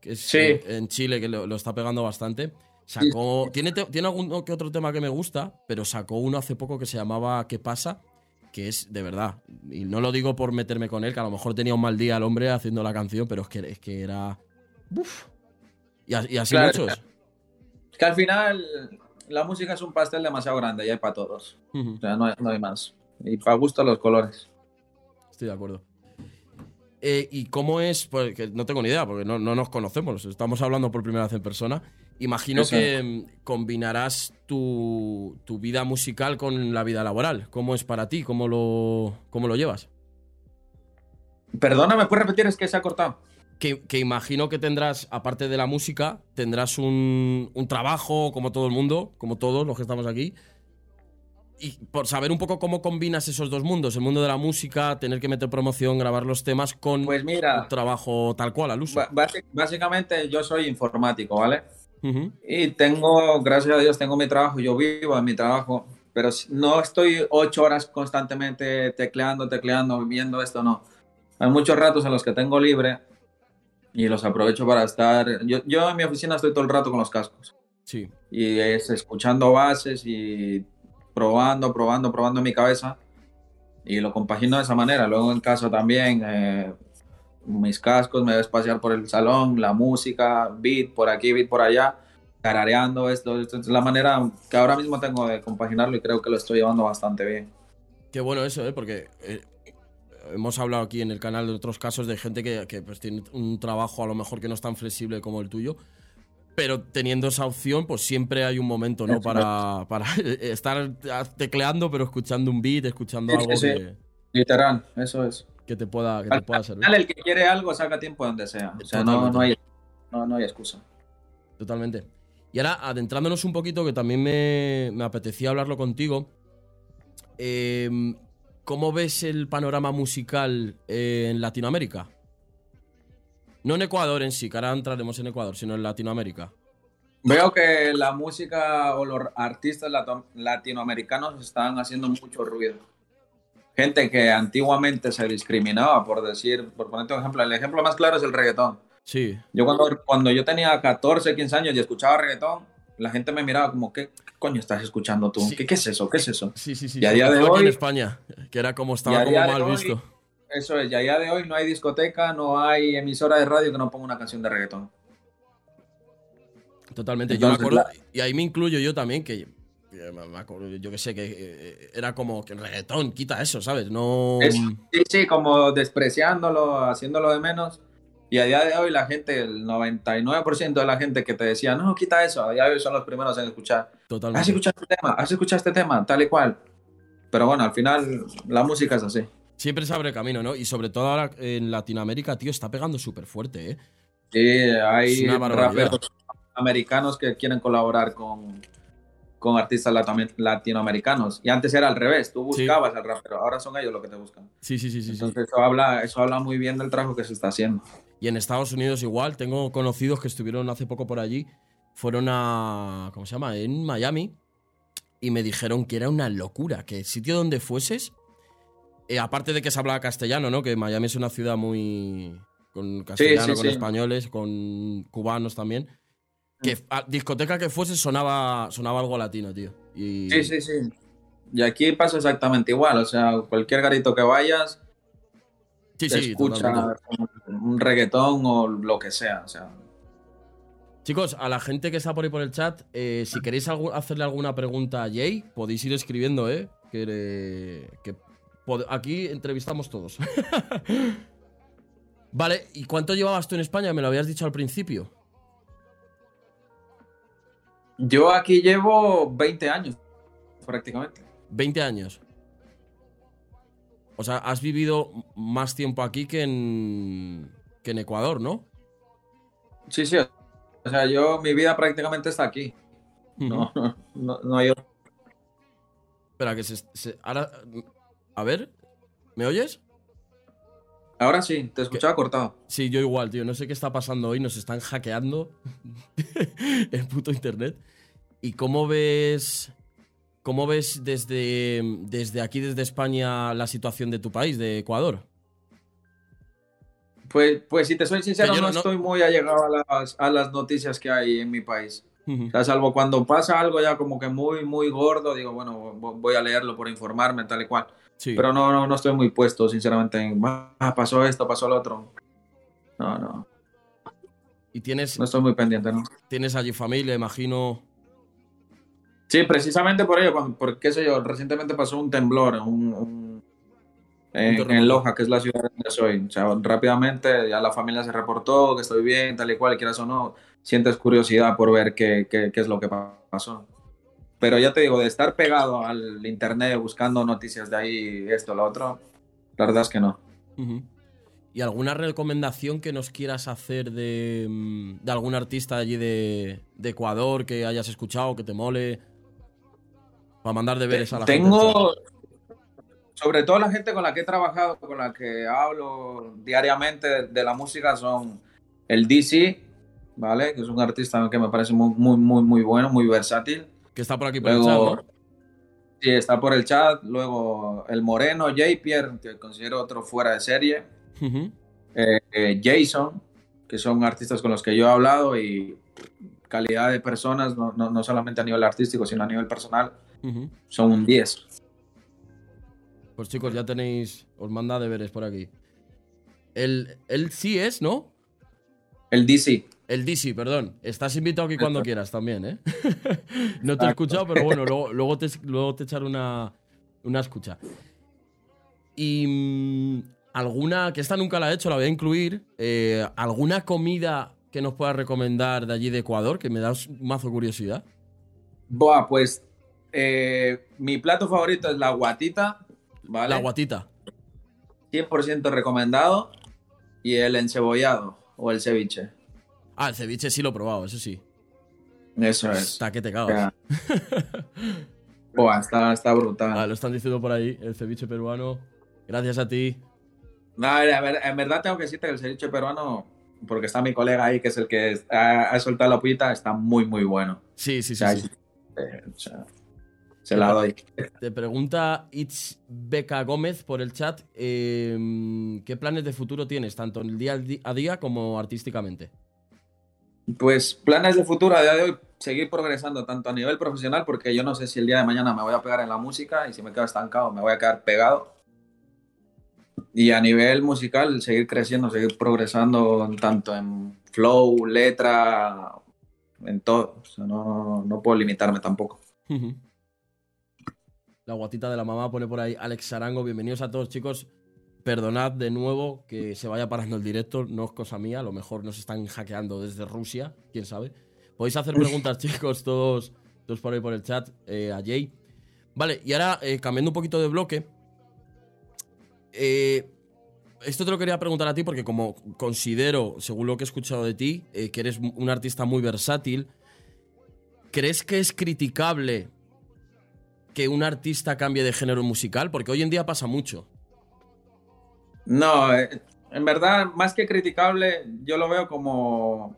que es Sí. en Chile, que lo, lo está pegando bastante. Sacó. Tiene, tiene algún que otro tema que me gusta, pero sacó uno hace poco que se llamaba ¿Qué pasa? que es de verdad. Y no lo digo por meterme con él, que a lo mejor tenía un mal día el hombre haciendo la canción, pero es que, es que era. Uf. Y, así muchos. Es que al final la música es un pastel demasiado grande y hay para todos. O sea, no hay, no hay más. Y para gusto los colores. Estoy de acuerdo. Eh, ¿Y cómo es? Pues no tengo ni idea, porque no, nos conocemos, estamos hablando por primera vez en persona. Imagino que mm, combinarás tu, vida musical con la vida laboral. ¿Cómo es para ti? ¿Cómo lo, cómo lo llevas? Perdona, ¿me puedes repetir? Es que se ha cortado. Que, imagino que tendrás, aparte de la música, tendrás un, un trabajo como todo el mundo, como todos los que estamos aquí, y por saber un poco cómo combinas esos dos mundos, el mundo de la música, tener que meter promoción, grabar los temas con pues mira, trabajo tal cual al uso. Básicamente yo soy informático, ¿vale? Y tengo, gracias a Dios, tengo mi trabajo, yo vivo en mi trabajo, pero no estoy ocho horas constantemente tecleando, tecleando, viendo esto, no. Hay muchos ratos en los que tengo libre y los aprovecho para estar. Yo, yo en mi oficina estoy todo el rato con los cascos. Sí. Y es escuchando bases y probando, probando, probando en mi cabeza y lo compagino de esa manera. Luego en casa también, eh, mis cascos, me ves pasear por el salón, la música, beat por aquí, beat por allá, carareando esto. Esto es la manera que ahora mismo tengo de compaginarlo y creo que lo estoy llevando bastante bien. Qué bueno eso, ¿eh? porque eh, hemos hablado aquí en el canal de otros casos de gente que, que pues, tiene un trabajo a lo mejor que no es tan flexible como el tuyo pero teniendo esa opción, pues siempre hay un momento, ¿no? Para, para estar tecleando, pero escuchando un beat, escuchando algo que. Literal, eso es. Que te pueda, que te pueda servir. el que quiere algo saca tiempo donde sea. O sea, no, hay, no, hay excusa. Totalmente. Y ahora, adentrándonos un poquito, que también me, me apetecía hablarlo contigo. Em, ¿Cómo ves el panorama musical en Latinoamérica? No en Ecuador en sí, que ahora entraremos en Ecuador, sino en Latinoamérica. Veo que la música o los artistas latinoamericanos están haciendo mucho ruido. Gente que antiguamente se discriminaba por decir, por ponerte un ejemplo, el ejemplo más claro es el reggaetón. Sí. Yo cuando, cuando yo tenía 14, 15 años y escuchaba reggaetón, la gente me miraba como, ¿qué coño estás escuchando tú? ¿Qué, ¿Qué, es eso? ¿Qué es eso? Sí, sí, sí. Y a día de hoy... en España, que era como estaba como mal visto eso es, ya día de hoy no hay discoteca, no hay emisora de radio que no ponga una canción de reggaetón. Totalmente, yo me acuerdo, y ahí me incluyo yo también, que yo que sé, que eh, era como que el reggaetón, quita eso, ¿sabes? No... sí, sí, como despreciándolo, haciéndolo de menos. Y a día de hoy la gente, el 99% de la gente que te decía, no, quita eso, a día de hoy son los primeros en escuchar. Totalmente. ¿Has escuchado este tema? ¿Has escuchado este tema? Tal y cual. Pero bueno, al final la música es así. Siempre se abre camino, ¿no? Y sobre todo ahora en Latinoamérica, tío, está pegando súper fuerte, ¿eh? Sí, hay raperos americanos que quieren colaborar con, con artistas latinoamericanos. Y antes era al revés, tú buscabas al rapero, ahora son ellos los que te buscan. Sí, sí, sí. sí Entonces Eso, habla, eso habla muy bien del trabajo que se está haciendo. Y en Estados Unidos igual, tengo conocidos que estuvieron hace poco por allí, fueron a, ¿cómo se llama? En Miami, y me dijeron que era una locura, que el sitio donde fueses eh, aparte de que se habla castellano, ¿no? Que Miami es una ciudad muy. con castellano, con españoles, con cubanos también. Que a, discoteca que fuese sonaba, sonaba algo latino, tío. Y... Sí, sí, sí. Y aquí pasa exactamente igual. O sea, cualquier garito que vayas. Sí, sí, escucha un reggaetón o lo que sea. O sea. Chicos, a la gente que está por ahí por el chat, eh, si queréis hacerle alguna pregunta a Jay, podéis ir escribiendo, ¿eh? Que, que Aquí entrevistamos todos. vale, ¿y cuánto llevabas tú en España? Me lo habías dicho al principio. Yo aquí llevo 20 años, prácticamente. 20 años. O sea, has vivido más tiempo aquí que en, que en Ecuador, ¿no? Sí, sí. O sea, yo, mi vida prácticamente está aquí. no, no, no, hay Espera, que se, ahora a ver, ¿me oyes? Ahora sí, te escuchaba cortado. Sí, yo igual, tío. No sé qué está pasando hoy. Nos están hackeando el puto internet. ¿Y cómo ves, cómo ves desde, desde aquí, desde España, la situación de tu país, de Ecuador? Pues, pues si te soy sincero, no, estoy muy allegado a las, a las noticias que hay en mi país. o sea, salvo cuando pasa algo ya como que muy, muy gordo, digo, bueno, voy a leerlo por informarme, tal y cual Pero no, no, no estoy muy puesto, sinceramente, en, ah, pasó esto, pasó lo otro. No, no. Y tienes... No estoy muy pendiente, ¿no? Tienes allí familia, imagino. Sí, precisamente por ello, porque, sé yo, recientemente pasó un temblor un, en, Loja, que es la ciudad donde soy. O sea, rápidamente ya la familia se reportó que estoy bien, tal y cual, quieras o no, sientes curiosidad por ver qué, qué, qué es lo que pasó. Pero ya te digo, de estar pegado al internet buscando noticias de ahí, esto, lo otro, la verdad es que no. ¿Y alguna recomendación que nos quieras hacer de, mm, de algún artista allí de, de, Ecuador que hayas escuchado, que te mole? Para mandar deberes a la Tengo, gente. Tengo, sobre todo la gente con la que he trabajado, con la que hablo diariamente de, la música, son el DC, ¿vale? Que es un artista que me parece muy, muy, muy, muy bueno, muy versátil. Que está por aquí por el chat, Sí, está por el chat. Luego el Moreno, J. Pierre, que considero otro fuera de serie eh, eh, Jason, que son artistas con los que yo he hablado y calidad de personas, no, no, solamente a nivel artístico, sino a nivel personal, son un 10. Pues chicos, ya tenéis, os manda deberes por aquí. El, el sí es, ¿no? El DC. El DC, perdón. Estás invitado aquí cuando quieras también, ¿eh? no te he escuchado, pero bueno, luego, luego, te, luego te echaré una, una escucha. Y mm, alguna, que esta nunca la he hecho, la voy a incluir, eh, alguna comida que nos puedas recomendar de allí de Ecuador, que me da mazo curiosidad. Buah, pues eh, mi plato favorito es la guatita, ¿vale? La guatita. 100% recomendado. Y el encebollado o el ceviche. Ah, el ceviche sí lo he probado, eso sí. Eso es. Está que te cagas. Buah, está, está brutal. Ah, lo están diciendo por ahí, el ceviche peruano. Gracias a ti. No, en verdad tengo que decirte que el ceviche peruano, porque está mi colega ahí, que es el que ha, soltado la pita, está muy, muy bueno. Sí, sí, sí. Eh, se la doy. Te pregunta Itz Beca Gómez por el chat, em, ¿qué planes de futuro tienes, tanto en el día a día como artísticamente? Pues planes de futuro a día de hoy, seguir progresando tanto a nivel profesional, porque yo no sé si el día de mañana me voy a pegar en la música y si me quedo estancado me voy a quedar pegado y a nivel musical, seguir creciendo, seguir progresando tanto en flow, letra, en todo. O sea, no, no, puedo limitarme tampoco. La guatita de la mamá pone por ahí Alex Sarango. Bienvenidos a todos, chicos. Perdonad de nuevo que se vaya parando el directo, no es cosa mía. A lo mejor nos están hackeando desde Rusia, quién sabe. Podéis hacer preguntas, chicos, todos, todos por ahí por el chat, eh, a Jay. Vale, y ahora eh, cambiando un poquito de bloque, eh, esto te lo quería preguntar a ti porque como considero, según lo que he escuchado de ti, eh, que eres un artista muy versátil, ¿crees que es criticable que un artista cambie de género musical? Porque hoy en día pasa mucho. No, eh, en verdad, más que criticable, yo lo veo como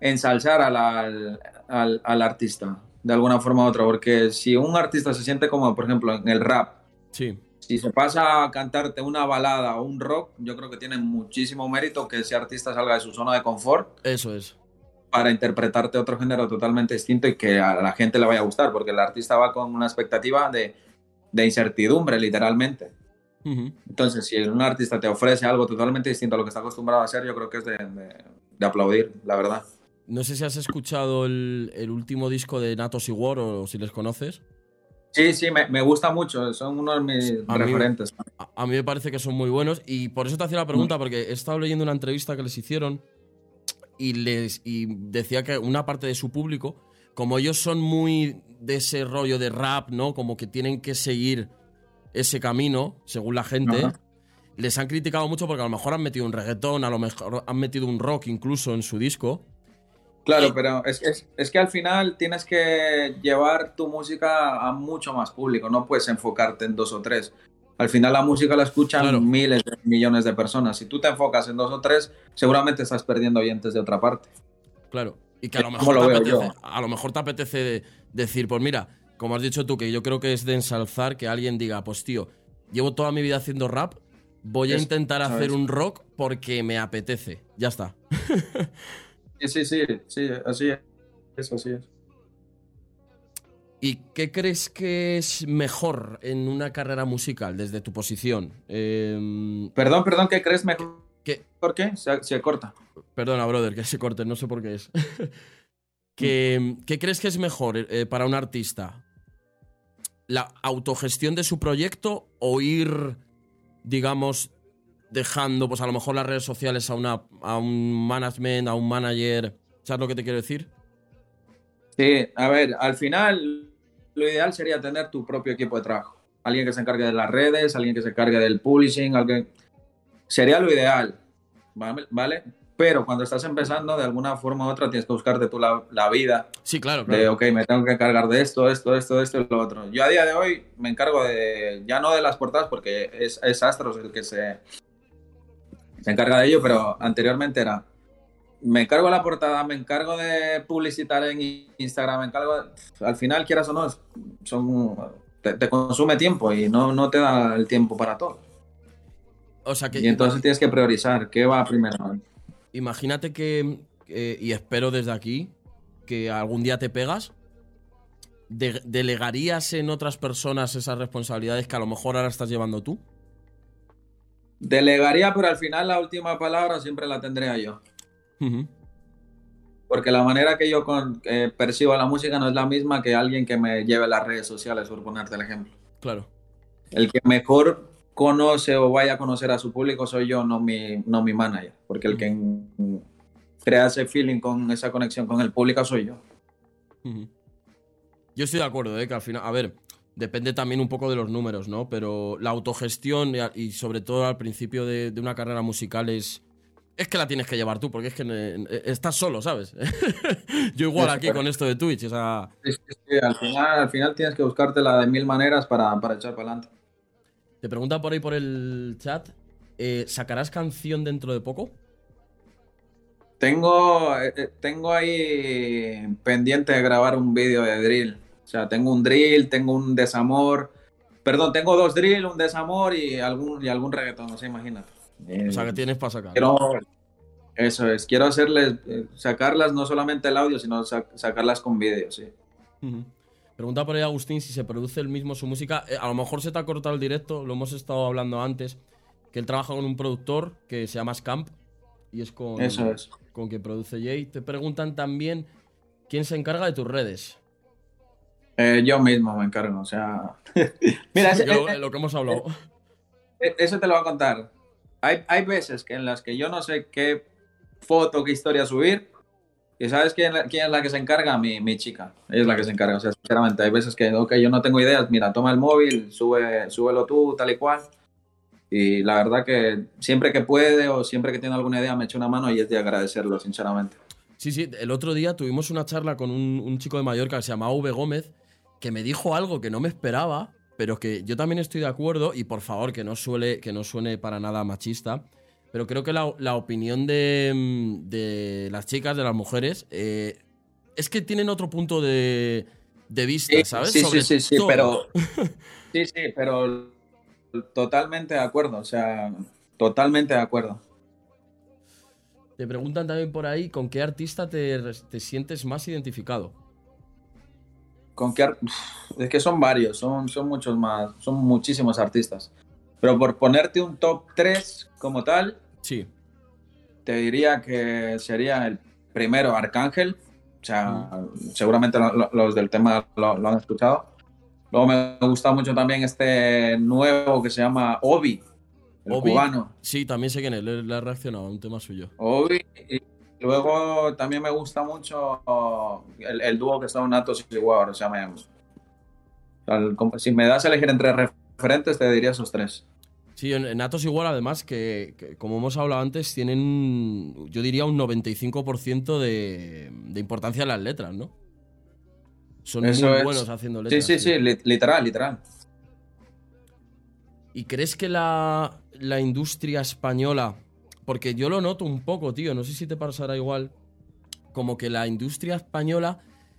ensalzar al, al artista, de alguna forma u otra, porque si un artista se siente como, por ejemplo, en el rap, sí si se pasa a cantarte una balada o un rock, yo creo que tiene muchísimo mérito que ese artista salga de su zona de confort. Eso es. Para interpretarte otro género totalmente distinto y que a la gente le vaya a gustar, porque el artista va con una expectativa de, incertidumbre, literalmente. Entonces, si un artista te ofrece algo totalmente distinto a lo que está acostumbrado a hacer, yo creo que es de, aplaudir, la verdad. No sé si has escuchado el, el último disco de Natos y War o si les conoces. Sí, sí, me, gusta mucho, son uno de mis referentes. a, mí me parece que son muy buenos y por eso te hacía la pregunta, porque he estado leyendo una entrevista que les hicieron y, les, y decía que una parte de su público, como ellos son muy de ese rollo de rap, ¿no? Como que tienen que seguir ese camino, según la gente, les han criticado mucho porque a lo mejor han metido un reggaetón, a lo mejor han metido un rock incluso en su disco. Claro, pero es, es, es, que al final tienes que llevar tu música a mucho más público, no puedes enfocarte en dos o tres. Al final la música la escuchan miles de millones de personas. Si tú te enfocas en dos o tres, seguramente estás perdiendo oyentes de otra parte. Claro, y que a lo mejor, te apetece, a lo mejor te apetece decir, pues mira, como has dicho tú, que yo creo que es de ensalzar que alguien diga, pues tío, llevo toda mi vida haciendo rap, voy a intentar hacer un rock porque me apetece. Ya está. Sí, sí, sí, sí, así es. Eso así es. ¿Y qué crees que es mejor en una carrera musical desde tu posición? Em, perdón, perdón, ¿qué crees mejor? ¿Por qué? Se, corta. Perdona, brother, que se corte, no sé por qué es. ¿Qué, crees que es mejor eh, para un artista? ¿La autogestión de su proyecto o ir, digamos, dejando, pues a lo mejor las redes sociales a, una, a un management, a un manager? ¿Sabes lo que te quiero decir? Sí, a ver, al final lo ideal sería tener tu propio equipo de trabajo. Alguien que se encargue de las redes, alguien que se encargue del publishing, alguien... Sería lo ideal, ¿vale? Pero cuando estás empezando, de alguna forma u otra, tienes que buscarte tú la, vida. Sí, claro, claro. De, ok, me tengo que encargar de esto, esto, esto, esto y lo otro. Yo a día de hoy me encargo de, ya no de las portadas, porque es, es Astros el que se, se encarga de ello, pero anteriormente era me encargo de la portada, me encargo de publicitar en Instagram, me encargo al final quieras o no, son, te, consume tiempo y no, no te da el tiempo para todo. O sea que, y entonces tienes que priorizar, ¿qué va primero? Imagínate que, y espero desde aquí, que algún día te pegas, ¿delegarías en otras personas esas responsabilidades que a lo mejor ahora estás llevando tú? Delegaría, pero al final la última palabra siempre la tendría yo. Porque la manera que yo eh, percibo la música no es la misma que alguien que me lleve las redes sociales, por ponerte el ejemplo. Claro. El que mejor conoce o vaya a conocer a su público soy yo, no mi, no mi manager. Porque el que crea ese feeling con esa conexión con el público soy yo. Yo estoy de acuerdo, ¿eh? que al final, a ver, depende también un poco de los números, ¿no? Pero la autogestión y, sobre todo al principio de una carrera musical es es que la tienes que llevar tú, porque es que eh, estás solo, ¿sabes? Yo igual aquí con esto de Twitch, o sea... Sí, sí, al, final, al final tienes que buscártela de mil maneras para, echar para adelante. Te pregunta por ahí por el chat, eh, ¿sacarás canción dentro de poco? Tengo, eh, tengo ahí pendiente de grabar un vídeo de drill. O sea, tengo un drill, tengo un desamor. Perdón, tengo dos drill, un desamor y algún, y algún reggaetón, no sé, imagínate o sea, que tienes para sacar. eso es, quiero hacerles, eh, sacarlas no solamente el audio, sino sacarlas con vídeo, sí. Pregunta por ahí Agustín si se produce el mismo su música. Eh, a lo mejor se te ha cortado el directo, lo hemos estado hablando antes, que él trabaja con un productor que se llama Scamp y es con, Eso es. con quien produce Jay. Te preguntan también quién se encarga de tus redes. Eh, yo mismo me encargo, o sea... Mira, lo que hemos hablado. Eso te lo voy a contar hay, veces que en las que yo no sé qué foto, qué historia subir. ¿Y sabes quién, quién es la que se encarga? Mi, mi, chica. Ella es la que se encarga. O sea, sinceramente, hay veces que, ok, yo no tengo ideas. Mira, toma el móvil, sube, súbelo tú, tal y cual. Y la verdad que siempre que puede o siempre que tiene alguna idea me echa una mano y es de agradecerlo, sinceramente. Sí, sí. El otro día tuvimos una charla con un, un chico de Mallorca que se llama V. Gómez que me dijo algo que no me esperaba pero que yo también estoy de acuerdo, y por favor, que no, suele, que no suene para nada machista, pero creo que la, opinión de, las chicas, de las mujeres, eh, es que tienen otro punto de, vista, ¿sabes? Sí, sí, sí, sí, pero. sí, sí, pero totalmente de acuerdo, o sea, totalmente de acuerdo. Te preguntan también por ahí con qué artista te, te sientes más identificado. ¿Con qué es que son varios, son, son muchos más, son muchísimos artistas. Pero por ponerte un top 3 como tal, sí. te diría que sería el primero Arcángel. O sea, seguramente los del tema lo, han escuchado. Luego me gusta mucho también este nuevo que se llama Obi, el cubano. Sí, también sé quién es, le, le ha reaccionado a un tema suyo. Obi Luego también me gusta mucho el, dúo que está en Natos y War, o sea, me, si me das a elegir entre referentes, te diría esos tres. Sí, en Natos igual, además, que, como hemos hablado antes, tienen, yo diría, un 95% de, de importancia en las letras, ¿no? Son muy buenos haciendo letras. Sí, sí, sí, literal, literal. ¿Y crees que la, la industria española porque yo lo noto un poco, tío, no sé si te pasará igual, como que la industria española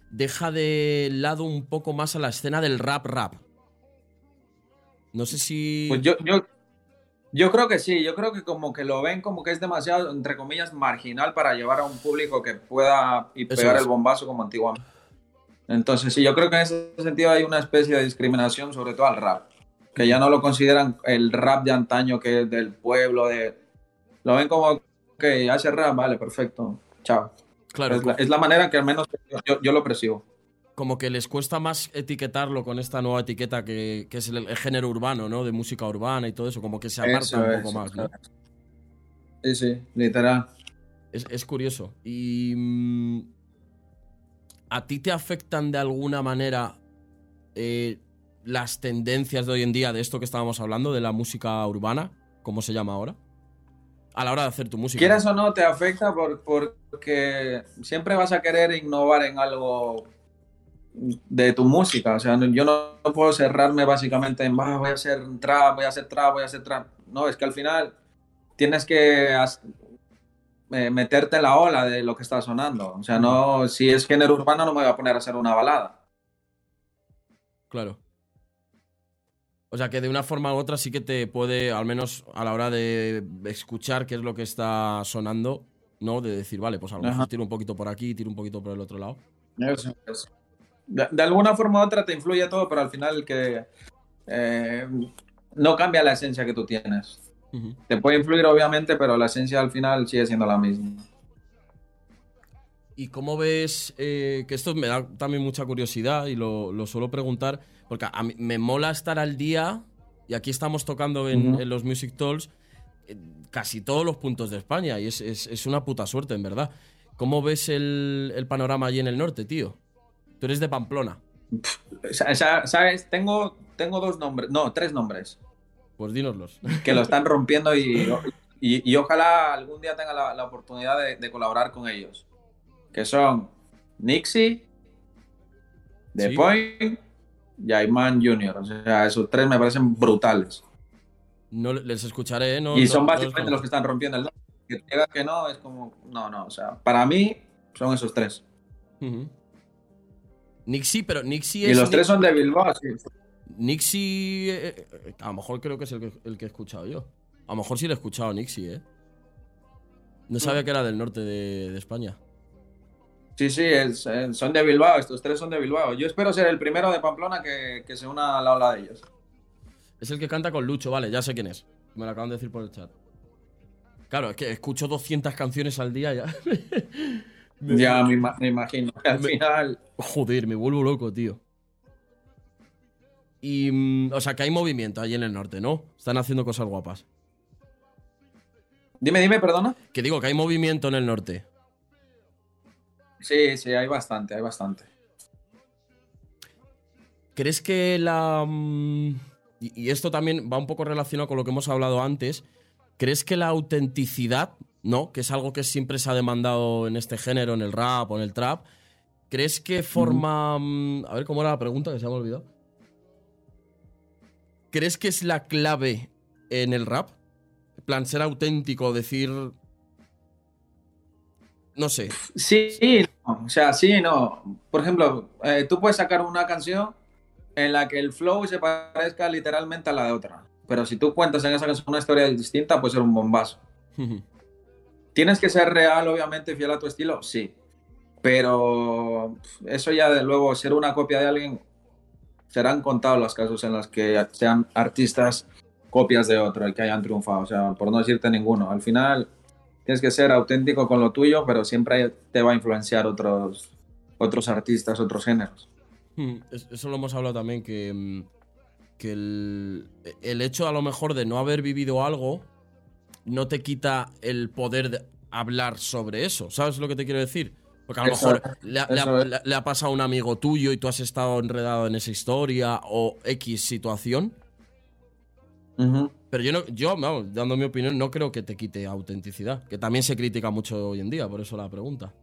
deja de lado un poco más a la escena del rap rap. No sé si... Pues yo, yo, yo creo que sí, yo creo que como que lo ven como que es demasiado, entre comillas, marginal para llevar a un público que pueda y pegar el bombazo como antiguamente. Entonces, sí, yo creo que en ese sentido hay una especie de discriminación, sobre todo al rap, que ya no lo consideran el rap de antaño que es del pueblo, de lo ven como que hace rap, vale, perfecto, chao. Claro. Es la, es la manera que al menos yo, yo lo percibo. Como que les cuesta más etiquetarlo con esta nueva etiqueta que, que es el, el género urbano, ¿no? De música urbana y todo eso, como que se aparta Eso un poco más, ¿no? Sí, sí, literal. Es, es curioso. Y. mm, ¿A ti te afectan de alguna manera eh, las tendencias de hoy en día de esto que estábamos hablando, de la música urbana? ¿Cómo se llama ahora? A la hora de hacer tu música. Quieras o no, te afecta por- porque siempre vas a querer innovar en algo de tu música. O sea, no- yo no, no puedo cerrarme básicamente en, "Ah, voy a hacer trap, voy a hacer trap, voy a hacer trap. No, es que al final tienes que eh, meterte en la ola de lo que está sonando. O sea, no, si es género urbano no me voy a poner a hacer una balada. Claro. O sea que de una forma u otra sí que te puede, al menos a la hora de escuchar qué es lo que está sonando, ¿no? De decir, vale, pues a lo mejor tiro un poquito por aquí, tiro un poquito por el otro lado. Eso. De, de alguna forma u otra te influye todo, pero al final que eh, no cambia la esencia que tú tienes. Te puede influir obviamente, pero la esencia al final sigue siendo la misma. ¿Y cómo ves eh, que esto me da también mucha curiosidad y lo, lo suelo preguntar? Porque a mí me mola estar al día y aquí estamos tocando en, los Music Talks en casi todos los puntos de España y es, es- es una puta suerte, en verdad. ¿Cómo ves el, el panorama allí en el norte, tío? Tú eres de Pamplona. ¿Sabes? Tengo, tengo dos nombres, no, tres nombres Pues dínoslos. que lo están rompiendo y, y, y ojalá algún día tenga la, la oportunidad de, de colaborar con ellos. Que son Nixie, The Sí. Point y Ayman Jr. O sea, esos tres me parecen brutales. No le- les escucharé, ¿eh? No, y son no básicamente los que están rompiendo el Que te diga que no, es como, no, no, o sea, para mí son esos tres. Ujú. Nixie, pero Nixie Y es. los tres son de Bilbao, sí. Nixie. eh, eh, a lo mejor creo que es el que, el que he escuchado yo. A lo mejor sí lo he escuchado a Nixie, ¿eh? No sabía que era del norte de, de España. Sí, sí, es- son de Bilbao, estos tres son de Bilbao. Yo espero ser el primero de Pamplona que, que se una a la ola de ellos. Es el que canta con Lucho, vale, ya sé quién es. Me lo acaban de decir por el chat. Claro, es que escucho 200 canciones al día ya. Ya me, me imagino. Al Me- final, Joder, me vuelvo loco, tío. Y. mm, o sea, que hay movimiento ahí en el norte, ¿no? Están haciendo cosas guapas. dime, dime, perdona. Que digo que hay movimiento en el norte. Sí, sí, hay bastante, hay bastante. ¿Crees que la... mm, y esto también va un poco relacionado con lo que hemos hablado antes. ¿Crees que la autenticidad, ¿no? Que es algo que siempre se ha demandado en este género, en el rap o en el trap. ¿Crees que forma... mm, A ver, ¿cómo era la pregunta? Que se me ha olvidado. ¿Crees que es la clave en el rap? En plan, ser auténtico, decir... No sé. Sí, sí, no. o sea, sí, no. Por ejemplo, eh, tú puedes sacar una canción en la que el flow se parezca literalmente a la de otra. Pero si tú cuentas en esa canción una historia distinta, puede ser un bombazo. ¿Tienes que ser real, obviamente, fiel a tu estilo? Sí. Pero eso ya de luego, ser una copia de alguien, serán contados los casos en los que sean artistas copias de otro y que hayan triunfado. O sea, por no decirte ninguno. Al final, tienes que ser auténtico con lo tuyo, pero siempre te va a influenciar otros, otros artistas, otros géneros. Mm, es- Eso lo hemos hablado también, que, mm, el hecho a lo mejor de no haber vivido algo no te quita el poder de hablar sobre eso. ¿Sabes lo que te quiero decir? Porque a lo Eso mejor le, ha- le ha- eso es. le- le ha pasado a un amigo tuyo y tú has estado enredado en esa historia o X situación. Pero yo, no, yo vamos, dando mi opinión, no creo que te quite autenticidad. Que también se critica mucho hoy en día, por eso la pregunta.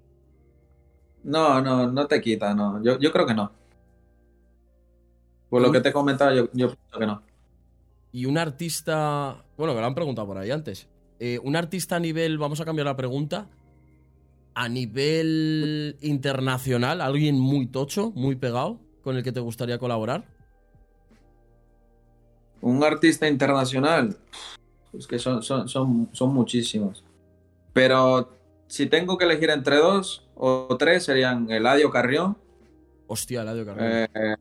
No, no, no te quita, no. Yo, yo creo que no. Por lo que te he comentado, yo, yo pienso que no. Y un artista. Bueno, me lo han preguntado por ahí antes. Eh, un artista a nivel. Vamos a cambiar la pregunta. A nivel internacional, alguien muy tocho, muy pegado, con el que te gustaría colaborar. Un artista internacional, es que son, son, son, son muchísimos. Pero si tengo que elegir entre dos o tres, serían Eladio Carrión Hostia, Eladio Carrión. Eh,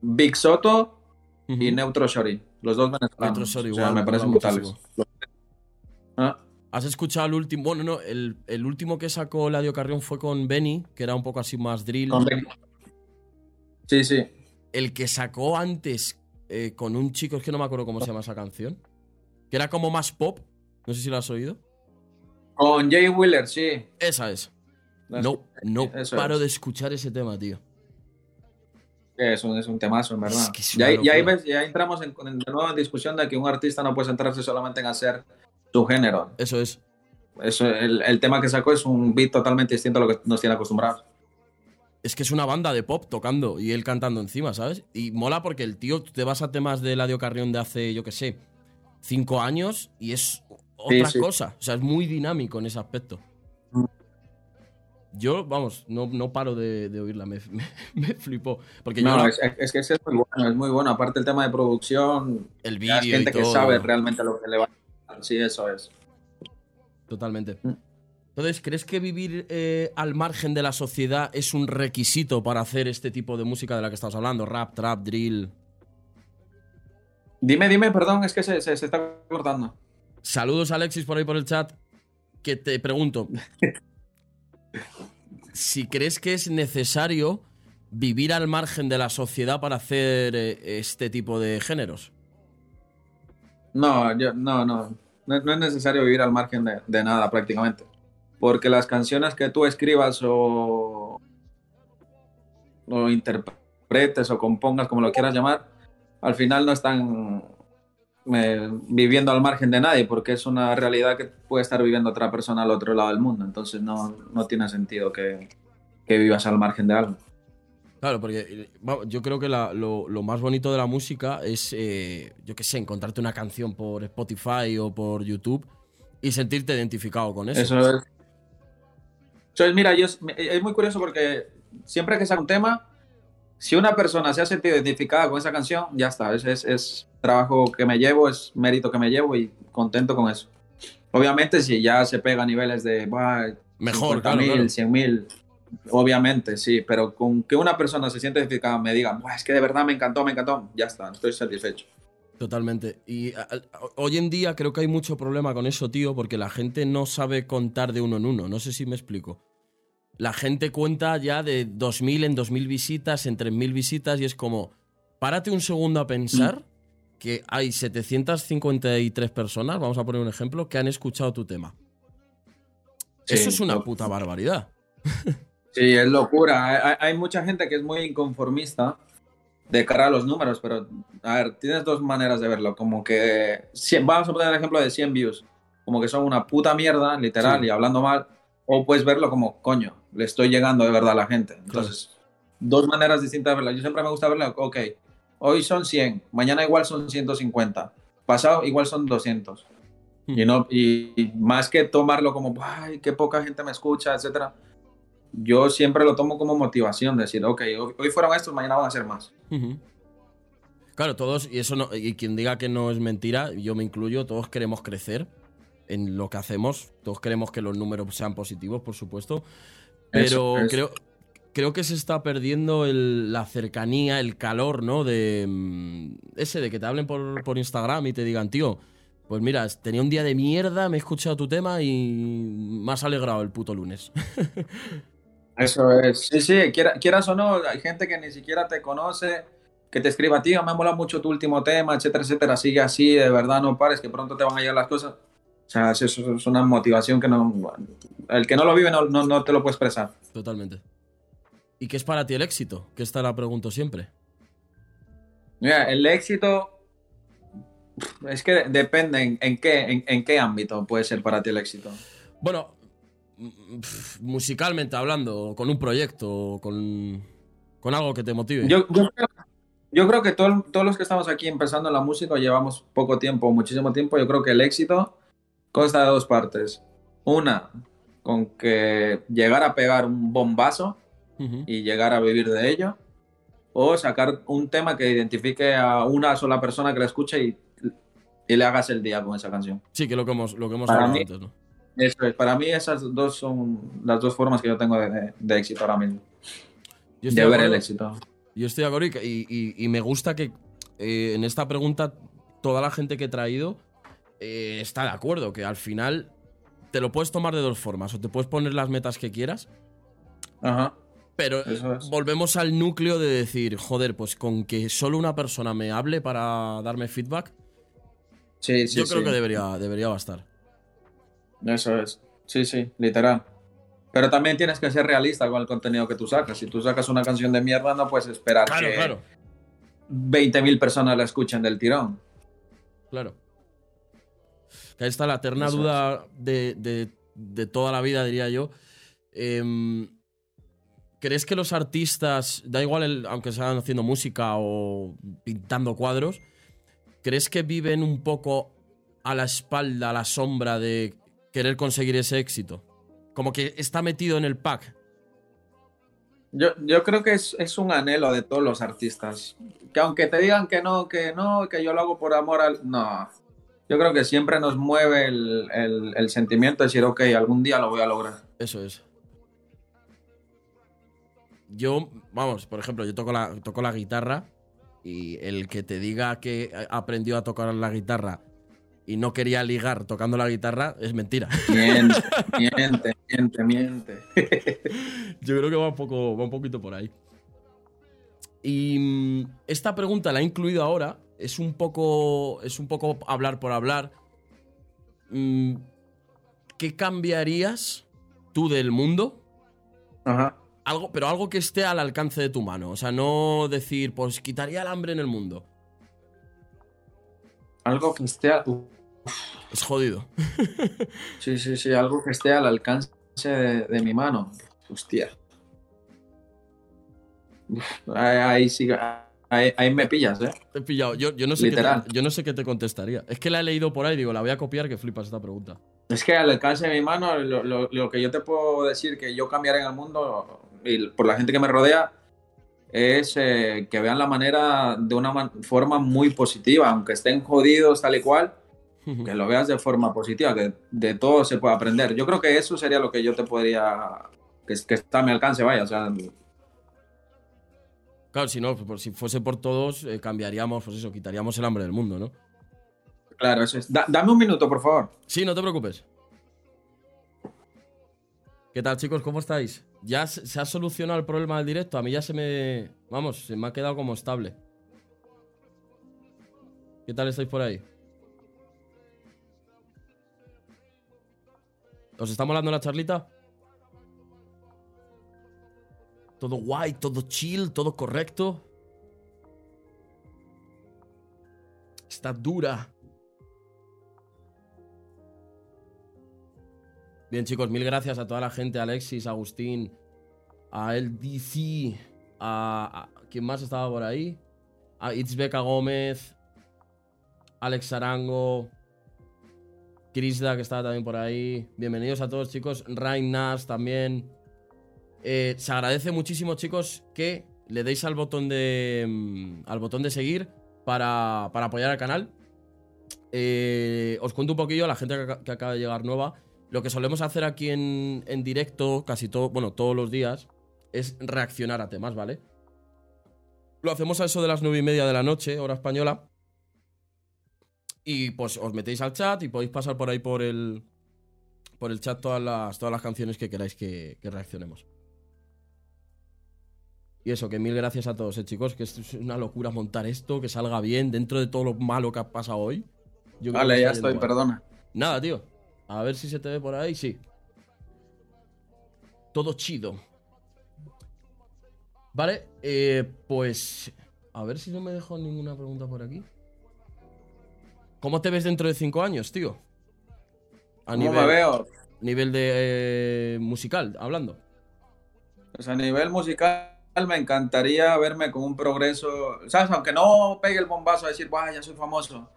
Big Soto y Neutro Shori. Los dos venezolanos. Neutro Shori, o sea, me parecen brutales. muchísimo. Ah, ¿Has escuchado el último? Bueno, no, el, el último que sacó Eladio Carrión fue con Benny, que era un poco así más drill. con Benny. Sí, sí. El que sacó antes eh, con un chico, es que no me acuerdo cómo se llama esa canción. Que era como más pop. No sé si lo has oído. Con Jay Wheeler, sí. Esa es. No, no Eso paro es. de escuchar ese tema, tío. Es un, es un temazo, en verdad. Es que ya, ahí locura. ves- ya entramos en, en- de nuevo en discusión de que un artista no puede centrarse solamente en hacer su género. Eso es. Eso, el, el tema que sacó es un beat totalmente distinto a lo que nos tiene acostumbrados. Es que es una banda de pop tocando y él cantando encima, ¿sabes? Y mola porque el tío, te vas a temas de Eladio Carrión de hace, yo qué sé, cinco años y es otra sí. cosa. O sea, es muy dinámico en ese aspecto. Mm. Yo, vamos, no, no paro de, de oírla, me, me, me flipó. Porque No, es, es que es muy bueno, es muy bueno. Aparte el tema de producción, el vídeo y gente que todo. sabe realmente lo que le va a. Sí, eso es. Totalmente. Mm. Entonces, ¿crees que vivir eh, al margen de la sociedad es un requisito para hacer este tipo de música de la que estamos hablando? Rap, trap, drill. Dime, dime, perdón, es que se, se- se está cortando. Saludos, Alexis, por ahí por el chat. Que te pregunto. si crees que es necesario vivir al margen de la sociedad para hacer eh, este tipo de géneros. No, yo, no, no. No, es necesario vivir al margen de, de nada prácticamente. Porque las canciones que tú escribas o, o interpretes o compongas, como lo quieras llamar, al final no están eh, viviendo al margen de nadie, porque es una realidad que puede estar viviendo otra persona al otro lado del mundo. Entonces no, no tiene sentido que, que vivas al margen de algo. Claro, porque eh, yo creo que la- lo, lo más bonito de la música es, eh, yo qué sé, encontrarte una canción por Spotify o por YouTube y sentirte identificado con eso. Eso es. Entonces, mira, yo, es muy curioso porque siempre que saco un tema, si una persona se ha sentido identificada con esa canción, ya está. Es, es, es trabajo que me llevo, es mérito que me llevo y contento con eso. Obviamente, si ya se pega a niveles de bah, Mejor, claro, 50.000, claro. 100.000, obviamente, sí, pero con que una persona se siente identificada, me diga, "Buah, es que de verdad me encantó, me encantó, ya está, estoy satisfecho. Totalmente. Y a- a- hoy en día creo que hay mucho problema con eso, tío, porque la gente no sabe contar de uno en uno. No sé si me explico. La gente cuenta ya de 2.000 en 2.000 visitas, en 3.000 visitas, y es como, párate un segundo a pensar que hay 753 personas, vamos a poner un ejemplo, que han escuchado tu tema. Sí, Eso es una puta barbaridad. Sí, es locura. Hay, hay- mucha gente que es muy inconformista de cara a los números, pero a ver, tienes dos maneras de verlo. Como que, cien- vamos a poner el ejemplo de 100 views, como que son una puta mierda, literal, Sí. y hablando mal, o puedes verlo como, coño, le estoy llegando de verdad a la gente. Entonces, dos maneras distintas de verlo. Yo siempre me gusta verlo, ok, hoy son 100, mañana igual son 150, pasado igual son 200. Y, no, y, y más que tomarlo como, ay, qué poca gente me escucha, etcétera, yo siempre lo tomo como motivación, decir, ok, hoy, fueron estos, mañana van a ser más. Claro, todos, y eso no, y quien diga que no es mentira, yo me incluyo, todos queremos crecer en lo que hacemos, todos queremos que los números sean positivos, por supuesto, pero Eso creo, creo que se está perdiendo el- la cercanía, el calor, ¿no? De mm, ese, de que te hablen por, por Instagram y te digan, tío, pues mira, tenía un día de mierda, me he escuchado tu tema y me has alegrado el puto lunes. Eso es. Sí, sí, quiera- quieras o no, hay gente que ni siquiera te conoce, que te escriba, tío, me mola mucho tu último tema, etcétera, etcétera, sigue así, de verdad no pares, que pronto te van a llegar las cosas. O sea, eso es una motivación que no... El que no lo vive no, no, no te lo puede expresar. Totalmente. ¿Y qué es para ti el éxito? Que esta la pregunto siempre. Mira, el éxito es que depende en, en qué, en, en qué ámbito puede ser para ti el éxito. Bueno, musicalmente hablando, con un proyecto, con, con algo que te motive. Yo, yo, creo, yo creo que todo- todos los que estamos aquí empezando en la música llevamos poco tiempo, muchísimo tiempo. Yo creo que el éxito consta de dos partes. Una, con que llegar a pegar un bombazo y llegar a vivir de ello. O sacar un tema que identifique a una sola persona que la escuche y, y le hagas el día con esa canción. Sí, que lo que hemos, lo que hemos hablado mí- antes, ¿no? Eso es, para mí esas dos son las dos formas que yo tengo de, éxito ahora mismo. Yo de ver el éxito. Yo estoy de acuerdo y, y- me gusta que eh, en esta pregunta toda la gente que he traído eh, está de acuerdo, que al final te lo puedes tomar de dos formas, o te puedes poner las metas que quieras, Ajá. pero es. volvemos al núcleo de decir, joder, pues con que solo una persona me hable para darme feedback, Sí, sí, yo creo sí. que debería, debería bastar. Eso es. Sí, sí, literal. Pero también tienes que ser realista con el contenido que tú sacas. Si tú sacas una canción de mierda, no puedes esperar Claro, que claro, 20.000 personas la escuchen del tirón. claro. Que ahí está la eterna Eso duda de, de- de toda la vida, diría yo. Em, ¿Crees que los artistas, da igual el- aunque sean haciendo música o pintando cuadros, ¿crees que viven un poco a la espalda, a la sombra de querer conseguir ese éxito? Como que está metido en el pack. Yo, yo creo que es, es un anhelo de todos los artistas. Que aunque te digan que no, que no, que yo lo hago por amor al... No. Yo creo que siempre nos mueve el, el- el sentimiento de decir, ok, algún día lo voy a lograr. Eso es. Yo, vamos, por ejemplo, yo toco la, toco la guitarra y el que te diga que aprendió a tocar la guitarra y no quería ligar tocando la guitarra es mentira. Miente, miente, miente, miente. Yo creo que va un, poco, va un poquito por ahí. Y mm, esta pregunta la he incluido ahora. Es un poco, es un poco hablar por hablar. Mm, ¿Qué cambiarías tú del mundo Ajá. Algo, pero algo que esté al alcance de tu mano. O sea, no decir, pues quitaría el hambre en el mundo. Algo que esté... a- Uf, Es jodido. sí, sí, sí, algo que esté al alcance de, de mi mano. Hostia. Uf, ahí, ahí sí, ahí, ahí me pillas, ¿eh? Te he pillado. Yo, yo no sé qué te, yo no sé qué te contestaría. Es que la he leído por ahí, digo, la voy a copiar que flipas esta pregunta. Es que al alcance de mi mano, lo, lo- lo que yo te puedo decir que yo cambiaré en el mundo y por la gente que me rodea es eh, que vean la manera de una man- forma muy positiva, aunque estén jodidos tal y cual, que lo veas de forma positiva, que de todo se puede aprender. Yo creo que eso sería lo que yo te podría, que, que está a mi alcance, vaya, o sea, Claro, si no, pues, si fuese por todos, eh, cambiaríamos, pues eso, quitaríamos el hambre del mundo, ¿no? claro, eso es. Da- dame un minuto, por favor. Sí, no te preocupes. ¿Qué tal, chicos? ¿Cómo estáis? ¿Ya se ha solucionado el problema del directo? A mí ya se me. Vamos, se me ha quedado como estable. ¿Qué tal estáis por ahí? ¿Os está molando la charlita? Todo guay, todo chill, todo correcto. Está dura. Bien, chicos, mil gracias a toda la gente, Alexis, Agustín, a LDC, a, a- ¿Quién más estaba por ahí? A Itzbeca Gómez, Alex Arango, Crisda, que estaba también por ahí. Bienvenidos a todos, chicos. Rain Nas también. Eh, se agradece muchísimo, chicos, que le deis al botón de. mm, al botón de seguir para, para apoyar al canal. Eh, os cuento un poquillo a la gente que acaba de llegar nueva. Lo que solemos hacer aquí en, en directo, casi todo, bueno, todos los días, es reaccionar a temas, ¿vale? Lo hacemos a eso de las nueve y media de la noche, hora española. Y pues os metéis al chat y podéis pasar por ahí por el. Por el chat todas las, todas las canciones que queráis que, que reaccionemos. Y eso, que mil gracias a todos, eh, chicos. Que es una locura montar esto, que salga bien dentro de todo lo malo que ha pasado hoy. Yo Vale, ya estoy, perdona. Nada, tío. A ver si se te ve por ahí, sí. Todo chido. Vale, eh, pues. A ver si no me dejo ninguna pregunta por aquí. ¿Cómo te ves dentro de cinco años, tío? A ¿Cómo nivel, me veo? nivel de eh, musical, hablando. Pues a nivel musical me encantaría verme con un progreso, ¿sabes? Aunque no pegue el bombazo a decir, "Buah, ya soy famoso,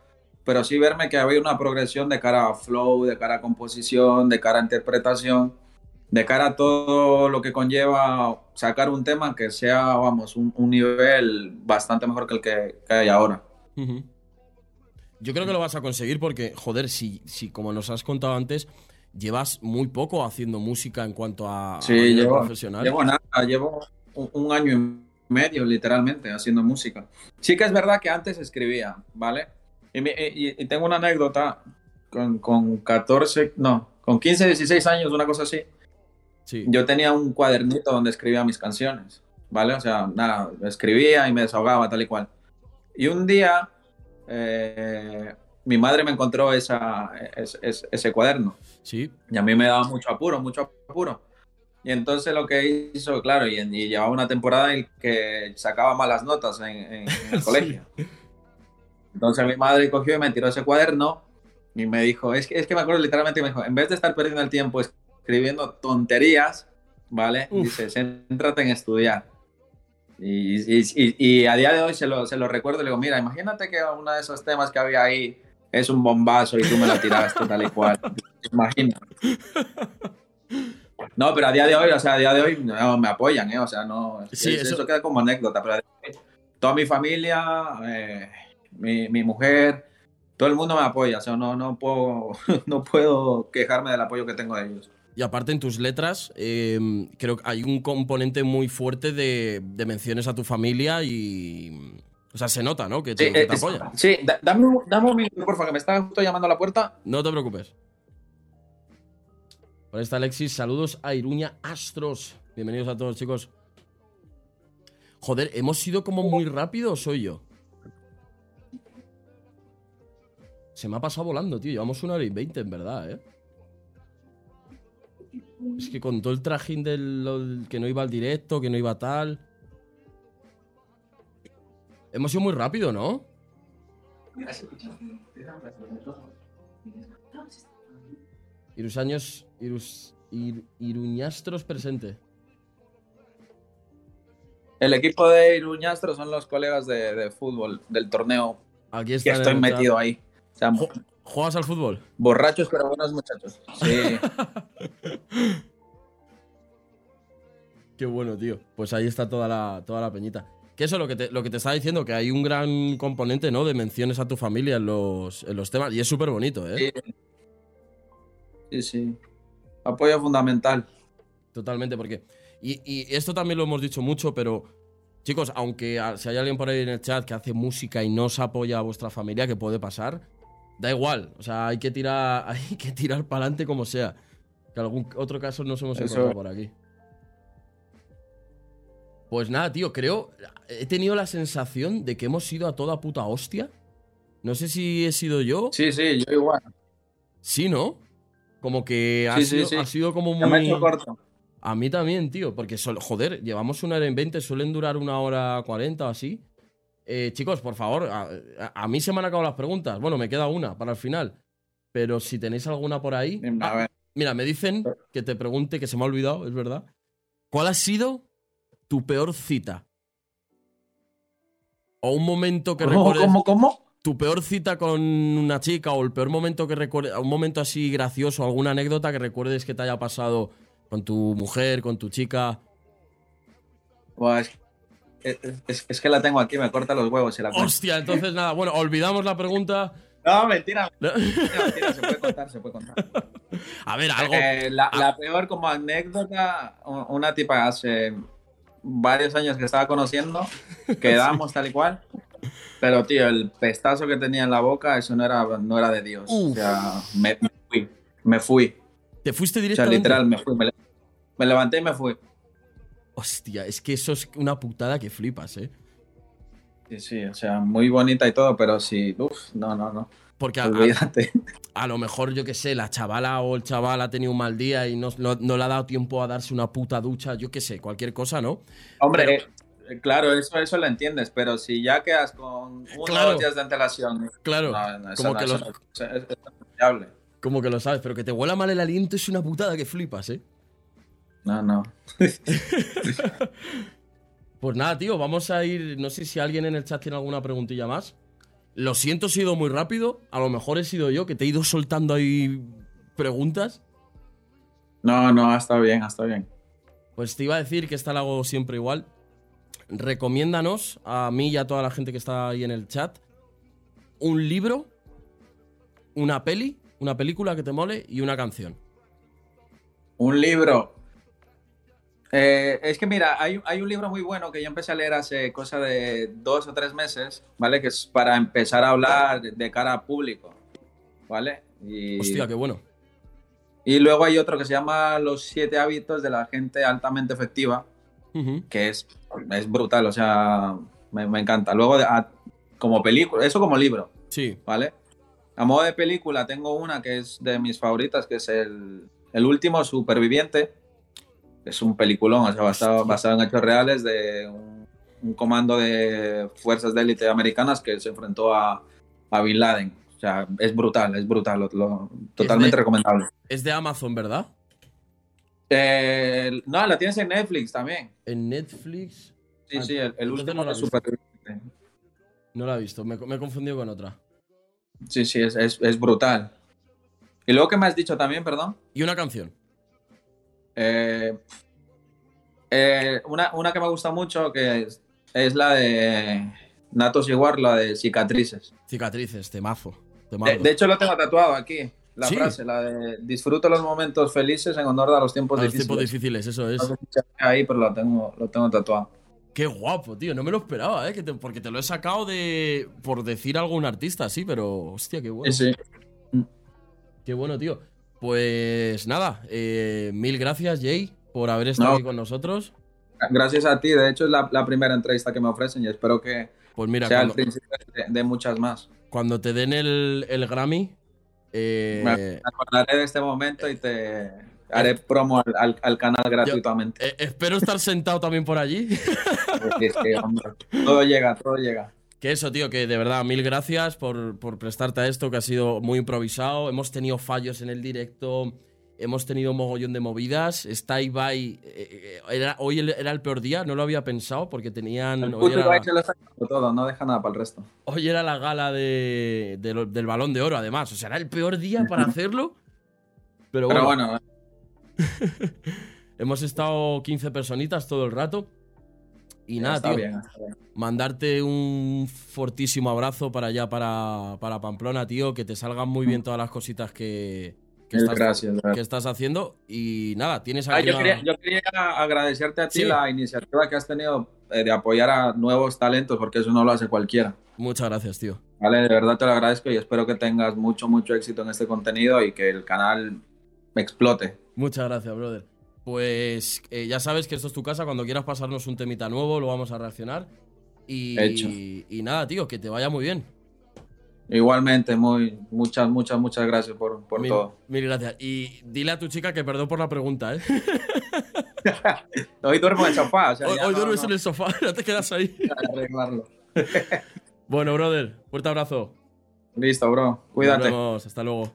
pero sí verme que había una progresión de cara a flow, de cara a composición, de cara a interpretación, de cara a todo lo que conlleva sacar un tema que sea, vamos, un, un nivel bastante mejor que el que, que hay ahora. Ujú. Yo creo que lo vas a conseguir porque, joder, si, si como nos has contado antes, llevas muy poco haciendo música en cuanto a, a Sí, nivel llevo, profesional. llevo nada, llevo un, año y medio, literalmente, haciendo música. Sí que es verdad que antes escribía, ¿vale? Y, tengo una anécdota con, con, 14, no, con 15, 16 años, una cosa así. Sí. Yo tenía un cuadernito donde escribía mis canciones, ¿vale? O sea, nada, escribía y me desahogaba tal y cual. Y un día eh, mi madre me encontró esa, ese, cuaderno. Sí. Y a mí me daba mucho apuro, mucho apuro. Y entonces lo que hizo, claro, y, llevaba una temporada en que sacaba malas notas en, el colegio. Entonces mi madre cogió y me tiró ese cuaderno y me dijo, es que, es que me acuerdo literalmente, me dijo, en vez de estar perdiendo el tiempo escribiendo tonterías, ¿vale? Dice, céntrate en estudiar. Y, y, y, a día de hoy se lo, se lo recuerdo y le digo, mira, imagínate que uno de esos temas que había ahí es un bombazo y tú me lo tiraste tal y cual. Imagina. No, pero a día de hoy, o sea, a día de hoy no, me apoyan, ¿eh? O sea, no. Sí, eso... queda como anécdota, pero toda mi familia, eh, mi, mi, mujer, todo el mundo me apoya, o sea, no, no, puedo, no puedo quejarme del apoyo que tengo de ellos. Y aparte en tus letras, em, creo que hay un componente muy fuerte de, de, menciones a tu familia y... O sea, se nota, ¿no? Que te, sí, te apoya. Sí, dame, dame, un minuto, porfa, que me está justo llamando a la puerta. No te preocupes. Por está Alexis, saludos a Iruña Astros. Bienvenidos a todos, chicos. Joder, ¿hemos sido como muy rápido o soy yo? Se me ha pasado volando, tío. Llevamos una hora y veinte, en verdad, ¿eh? Es que con todo el trajín del que no iba al directo, que no iba tal. Hemos sido muy rápido, ¿no? Irus años. Irus, Iruñastros presente. El equipo de Iruñastros son los colegas de, fútbol del torneo. Aquí está. Que estoy metido ahí. ¿Juegas al fútbol? Borrachos pero buenos muchachos. Sí. Qué bueno, tío. Pues ahí está toda la, toda la peñita. Que eso lo que te, lo que te estaba diciendo, que hay un gran componente, ¿no? De menciones a tu familia en los, en los temas. Y es súper bonito, ¿eh? Sí. sí, Apoyo fundamental. Totalmente, porque. Y, y, esto también lo hemos dicho mucho, pero. Chicos, aunque si hay alguien por ahí en el chat que hace música y no os apoya a vuestra familia, que puede pasar, da igual. O sea, hay que tirar, hay que tirar para adelante como sea. Que algún otro caso nos hemos encontrado por aquí. Pues nada, tío, creo. He tenido la sensación de que hemos ido a toda puta hostia. No sé si he sido yo. Sí, sí, yo igual. Sí, ¿no? Como que ha, sido, ha sido, como muy. corto. A mí también, tío, porque, joder, llevamos una hora en 20, suelen durar una hora 40 o así. Eh, chicos, por favor, a, mí se me han acabado las preguntas. Bueno, me queda una para el final. Pero si tenéis alguna por ahí. Ah, mira, me dicen que te pregunte, que se me ha olvidado, es verdad. ¿Cuál ha sido tu peor cita? O un momento que recuerdes. ¿Cómo, cómo? Tu peor cita con una chica o el peor momento que recuerdes. Un momento así gracioso, alguna anécdota que recuerdes que te haya pasado con tu mujer, con tu chica. Pues es, que la tengo aquí, me corta los huevos y la Hostia, entonces nada, bueno, olvidamos la pregunta. No, mentira. mentira, se puede contar, se puede contar. A ver, algo. Eh, la, peor como anécdota, una tipa hace varios años que estaba conociendo, quedamos tal y cual. Pero, tío, el pestazo que tenía en la boca, eso no era, no era de Dios. O sea, me, fui. Me fui. ¿Te fuiste directamente? O sea, literal, me fui. me levanté y me fui. Hostia, es que eso es una putada que flipas, ¿eh? Sí, sí, o sea, muy bonita y todo, pero sí, uff, no, no, no. Porque a, a, lo mejor, yo qué sé, la chavala o el chaval ha tenido un mal día y no, le ha dado tiempo a darse una puta ducha, yo qué sé, cualquier cosa, ¿no? Hombre, eh, claro, eso, eso lo entiendes, pero si ya quedas con unos días de antelación. Claro, como que lo, es, Como que lo sabes, pero que te huela mal el aliento es una putada que flipas, ¿eh? No, no. pues nada, tío, vamos a ir. No sé si alguien en el chat tiene alguna preguntilla más. Lo siento, he sido muy rápido. A lo mejor he sido yo que te he ido soltando ahí preguntas. No, no, ha estado bien, ha estado bien. Pues te iba a decir que está la hago siempre igual. Recomiéndanos a mí y a toda la gente que está ahí en el chat un libro, una peli, una película que te mole y una canción. Un libro. Eh, es que mira, hay, hay, un libro muy bueno que yo empecé a leer hace cosa de dos o tres meses, ¿vale? Que es para empezar a hablar de cara a público, ¿vale? Y, Hostia, qué bueno. Y luego hay otro que se llama Los siete hábitos de la gente altamente efectiva, que es, es brutal, o sea, me, me encanta. Luego, como película, eso como libro, sí. ¿vale? A modo de película tengo una que es de mis favoritas, que es el, el último superviviente es un peliculón, o sea, basado, basado en hechos reales de un, comando de fuerzas de élite americanas que se enfrentó a, a, Bin Laden. O sea, es brutal, es brutal, lo, totalmente recomendable. Es de Amazon, ¿verdad? Eh, no, la tienes en Netflix también. ¿En Netflix? Sí, sí, el, último no la, superviviente. no la he visto, me, me, he confundido con otra. Sí, sí, es, es, es brutal. Y luego, ¿qué me has dicho también, perdón? Y una canción. Eh, eh, una, una, que me gusta mucho que es, la de Natos Igual, la de cicatrices. Cicatrices, temazo. De, de hecho, lo tengo tatuado aquí. La frase, la de disfruto los momentos felices en honor a los tiempos difíciles. Los tiempos difíciles, eso es. ahí, pero lo tengo, lo tengo tatuado. Qué guapo, tío. No me lo esperaba, ¿eh? porque te lo he sacado de. por decir algún artista, sí, pero. Hostia, qué bueno. Sí, sí. Qué bueno, tío. Pues nada, eh, mil gracias, Jay, por haber estado aquí con nosotros. Gracias a ti, de hecho es la, primera entrevista que me ofrecen y espero que pues mira, sea el principio de, muchas más. Cuando te den el, Grammy... Eh, me acordaré de este momento y te haré promo al, canal gratuitamente. Eh, espero estar sentado también por allí. todo llega, todo llega. Que eso, tío, que de verdad, mil gracias por, prestarte a esto, que ha sido muy improvisado. Hemos tenido fallos en el directo, hemos tenido un mogollón de movidas. Está Ibai, eh, era, hoy era el peor día, no lo había pensado porque tenían. El hoy era, se lo todo, no deja nada para el resto. Hoy era la gala de, del balón de oro, además. O sea, era el peor día para hacerlo. Pero bueno. Pero bueno. hemos estado 15 personitas todo el rato. Y nada, tío. Mandarte un fortísimo abrazo para allá, para, para Pamplona, tío. Que te salgan muy bien todas las cositas que, estás, haciendo. Y nada, tienes ah, yo, quería, agradecerte a ti la iniciativa que has tenido eh, de apoyar a nuevos talentos, porque eso no lo hace cualquiera. Muchas gracias, tío. Vale, de verdad te lo agradezco y espero que tengas mucho, mucho éxito en este contenido y que el canal explote. Muchas gracias, brother. Pues eh, ya sabes que esto es tu casa. Cuando quieras pasarnos un temita nuevo, lo vamos a reaccionar. Y, y nada, tío, que te vaya muy bien. Igualmente, muy, muchas, muchas, muchas gracias por, todo. Mil gracias. Y dile a tu chica que perdón por la pregunta, ¿eh? hoy duermo en el sofá. hoy, duermes en el sofá, no te quedas ahí. arreglarlo. bueno, brother, fuerte abrazo. Listo, bro. Cuídate. Nos vemos, hasta luego.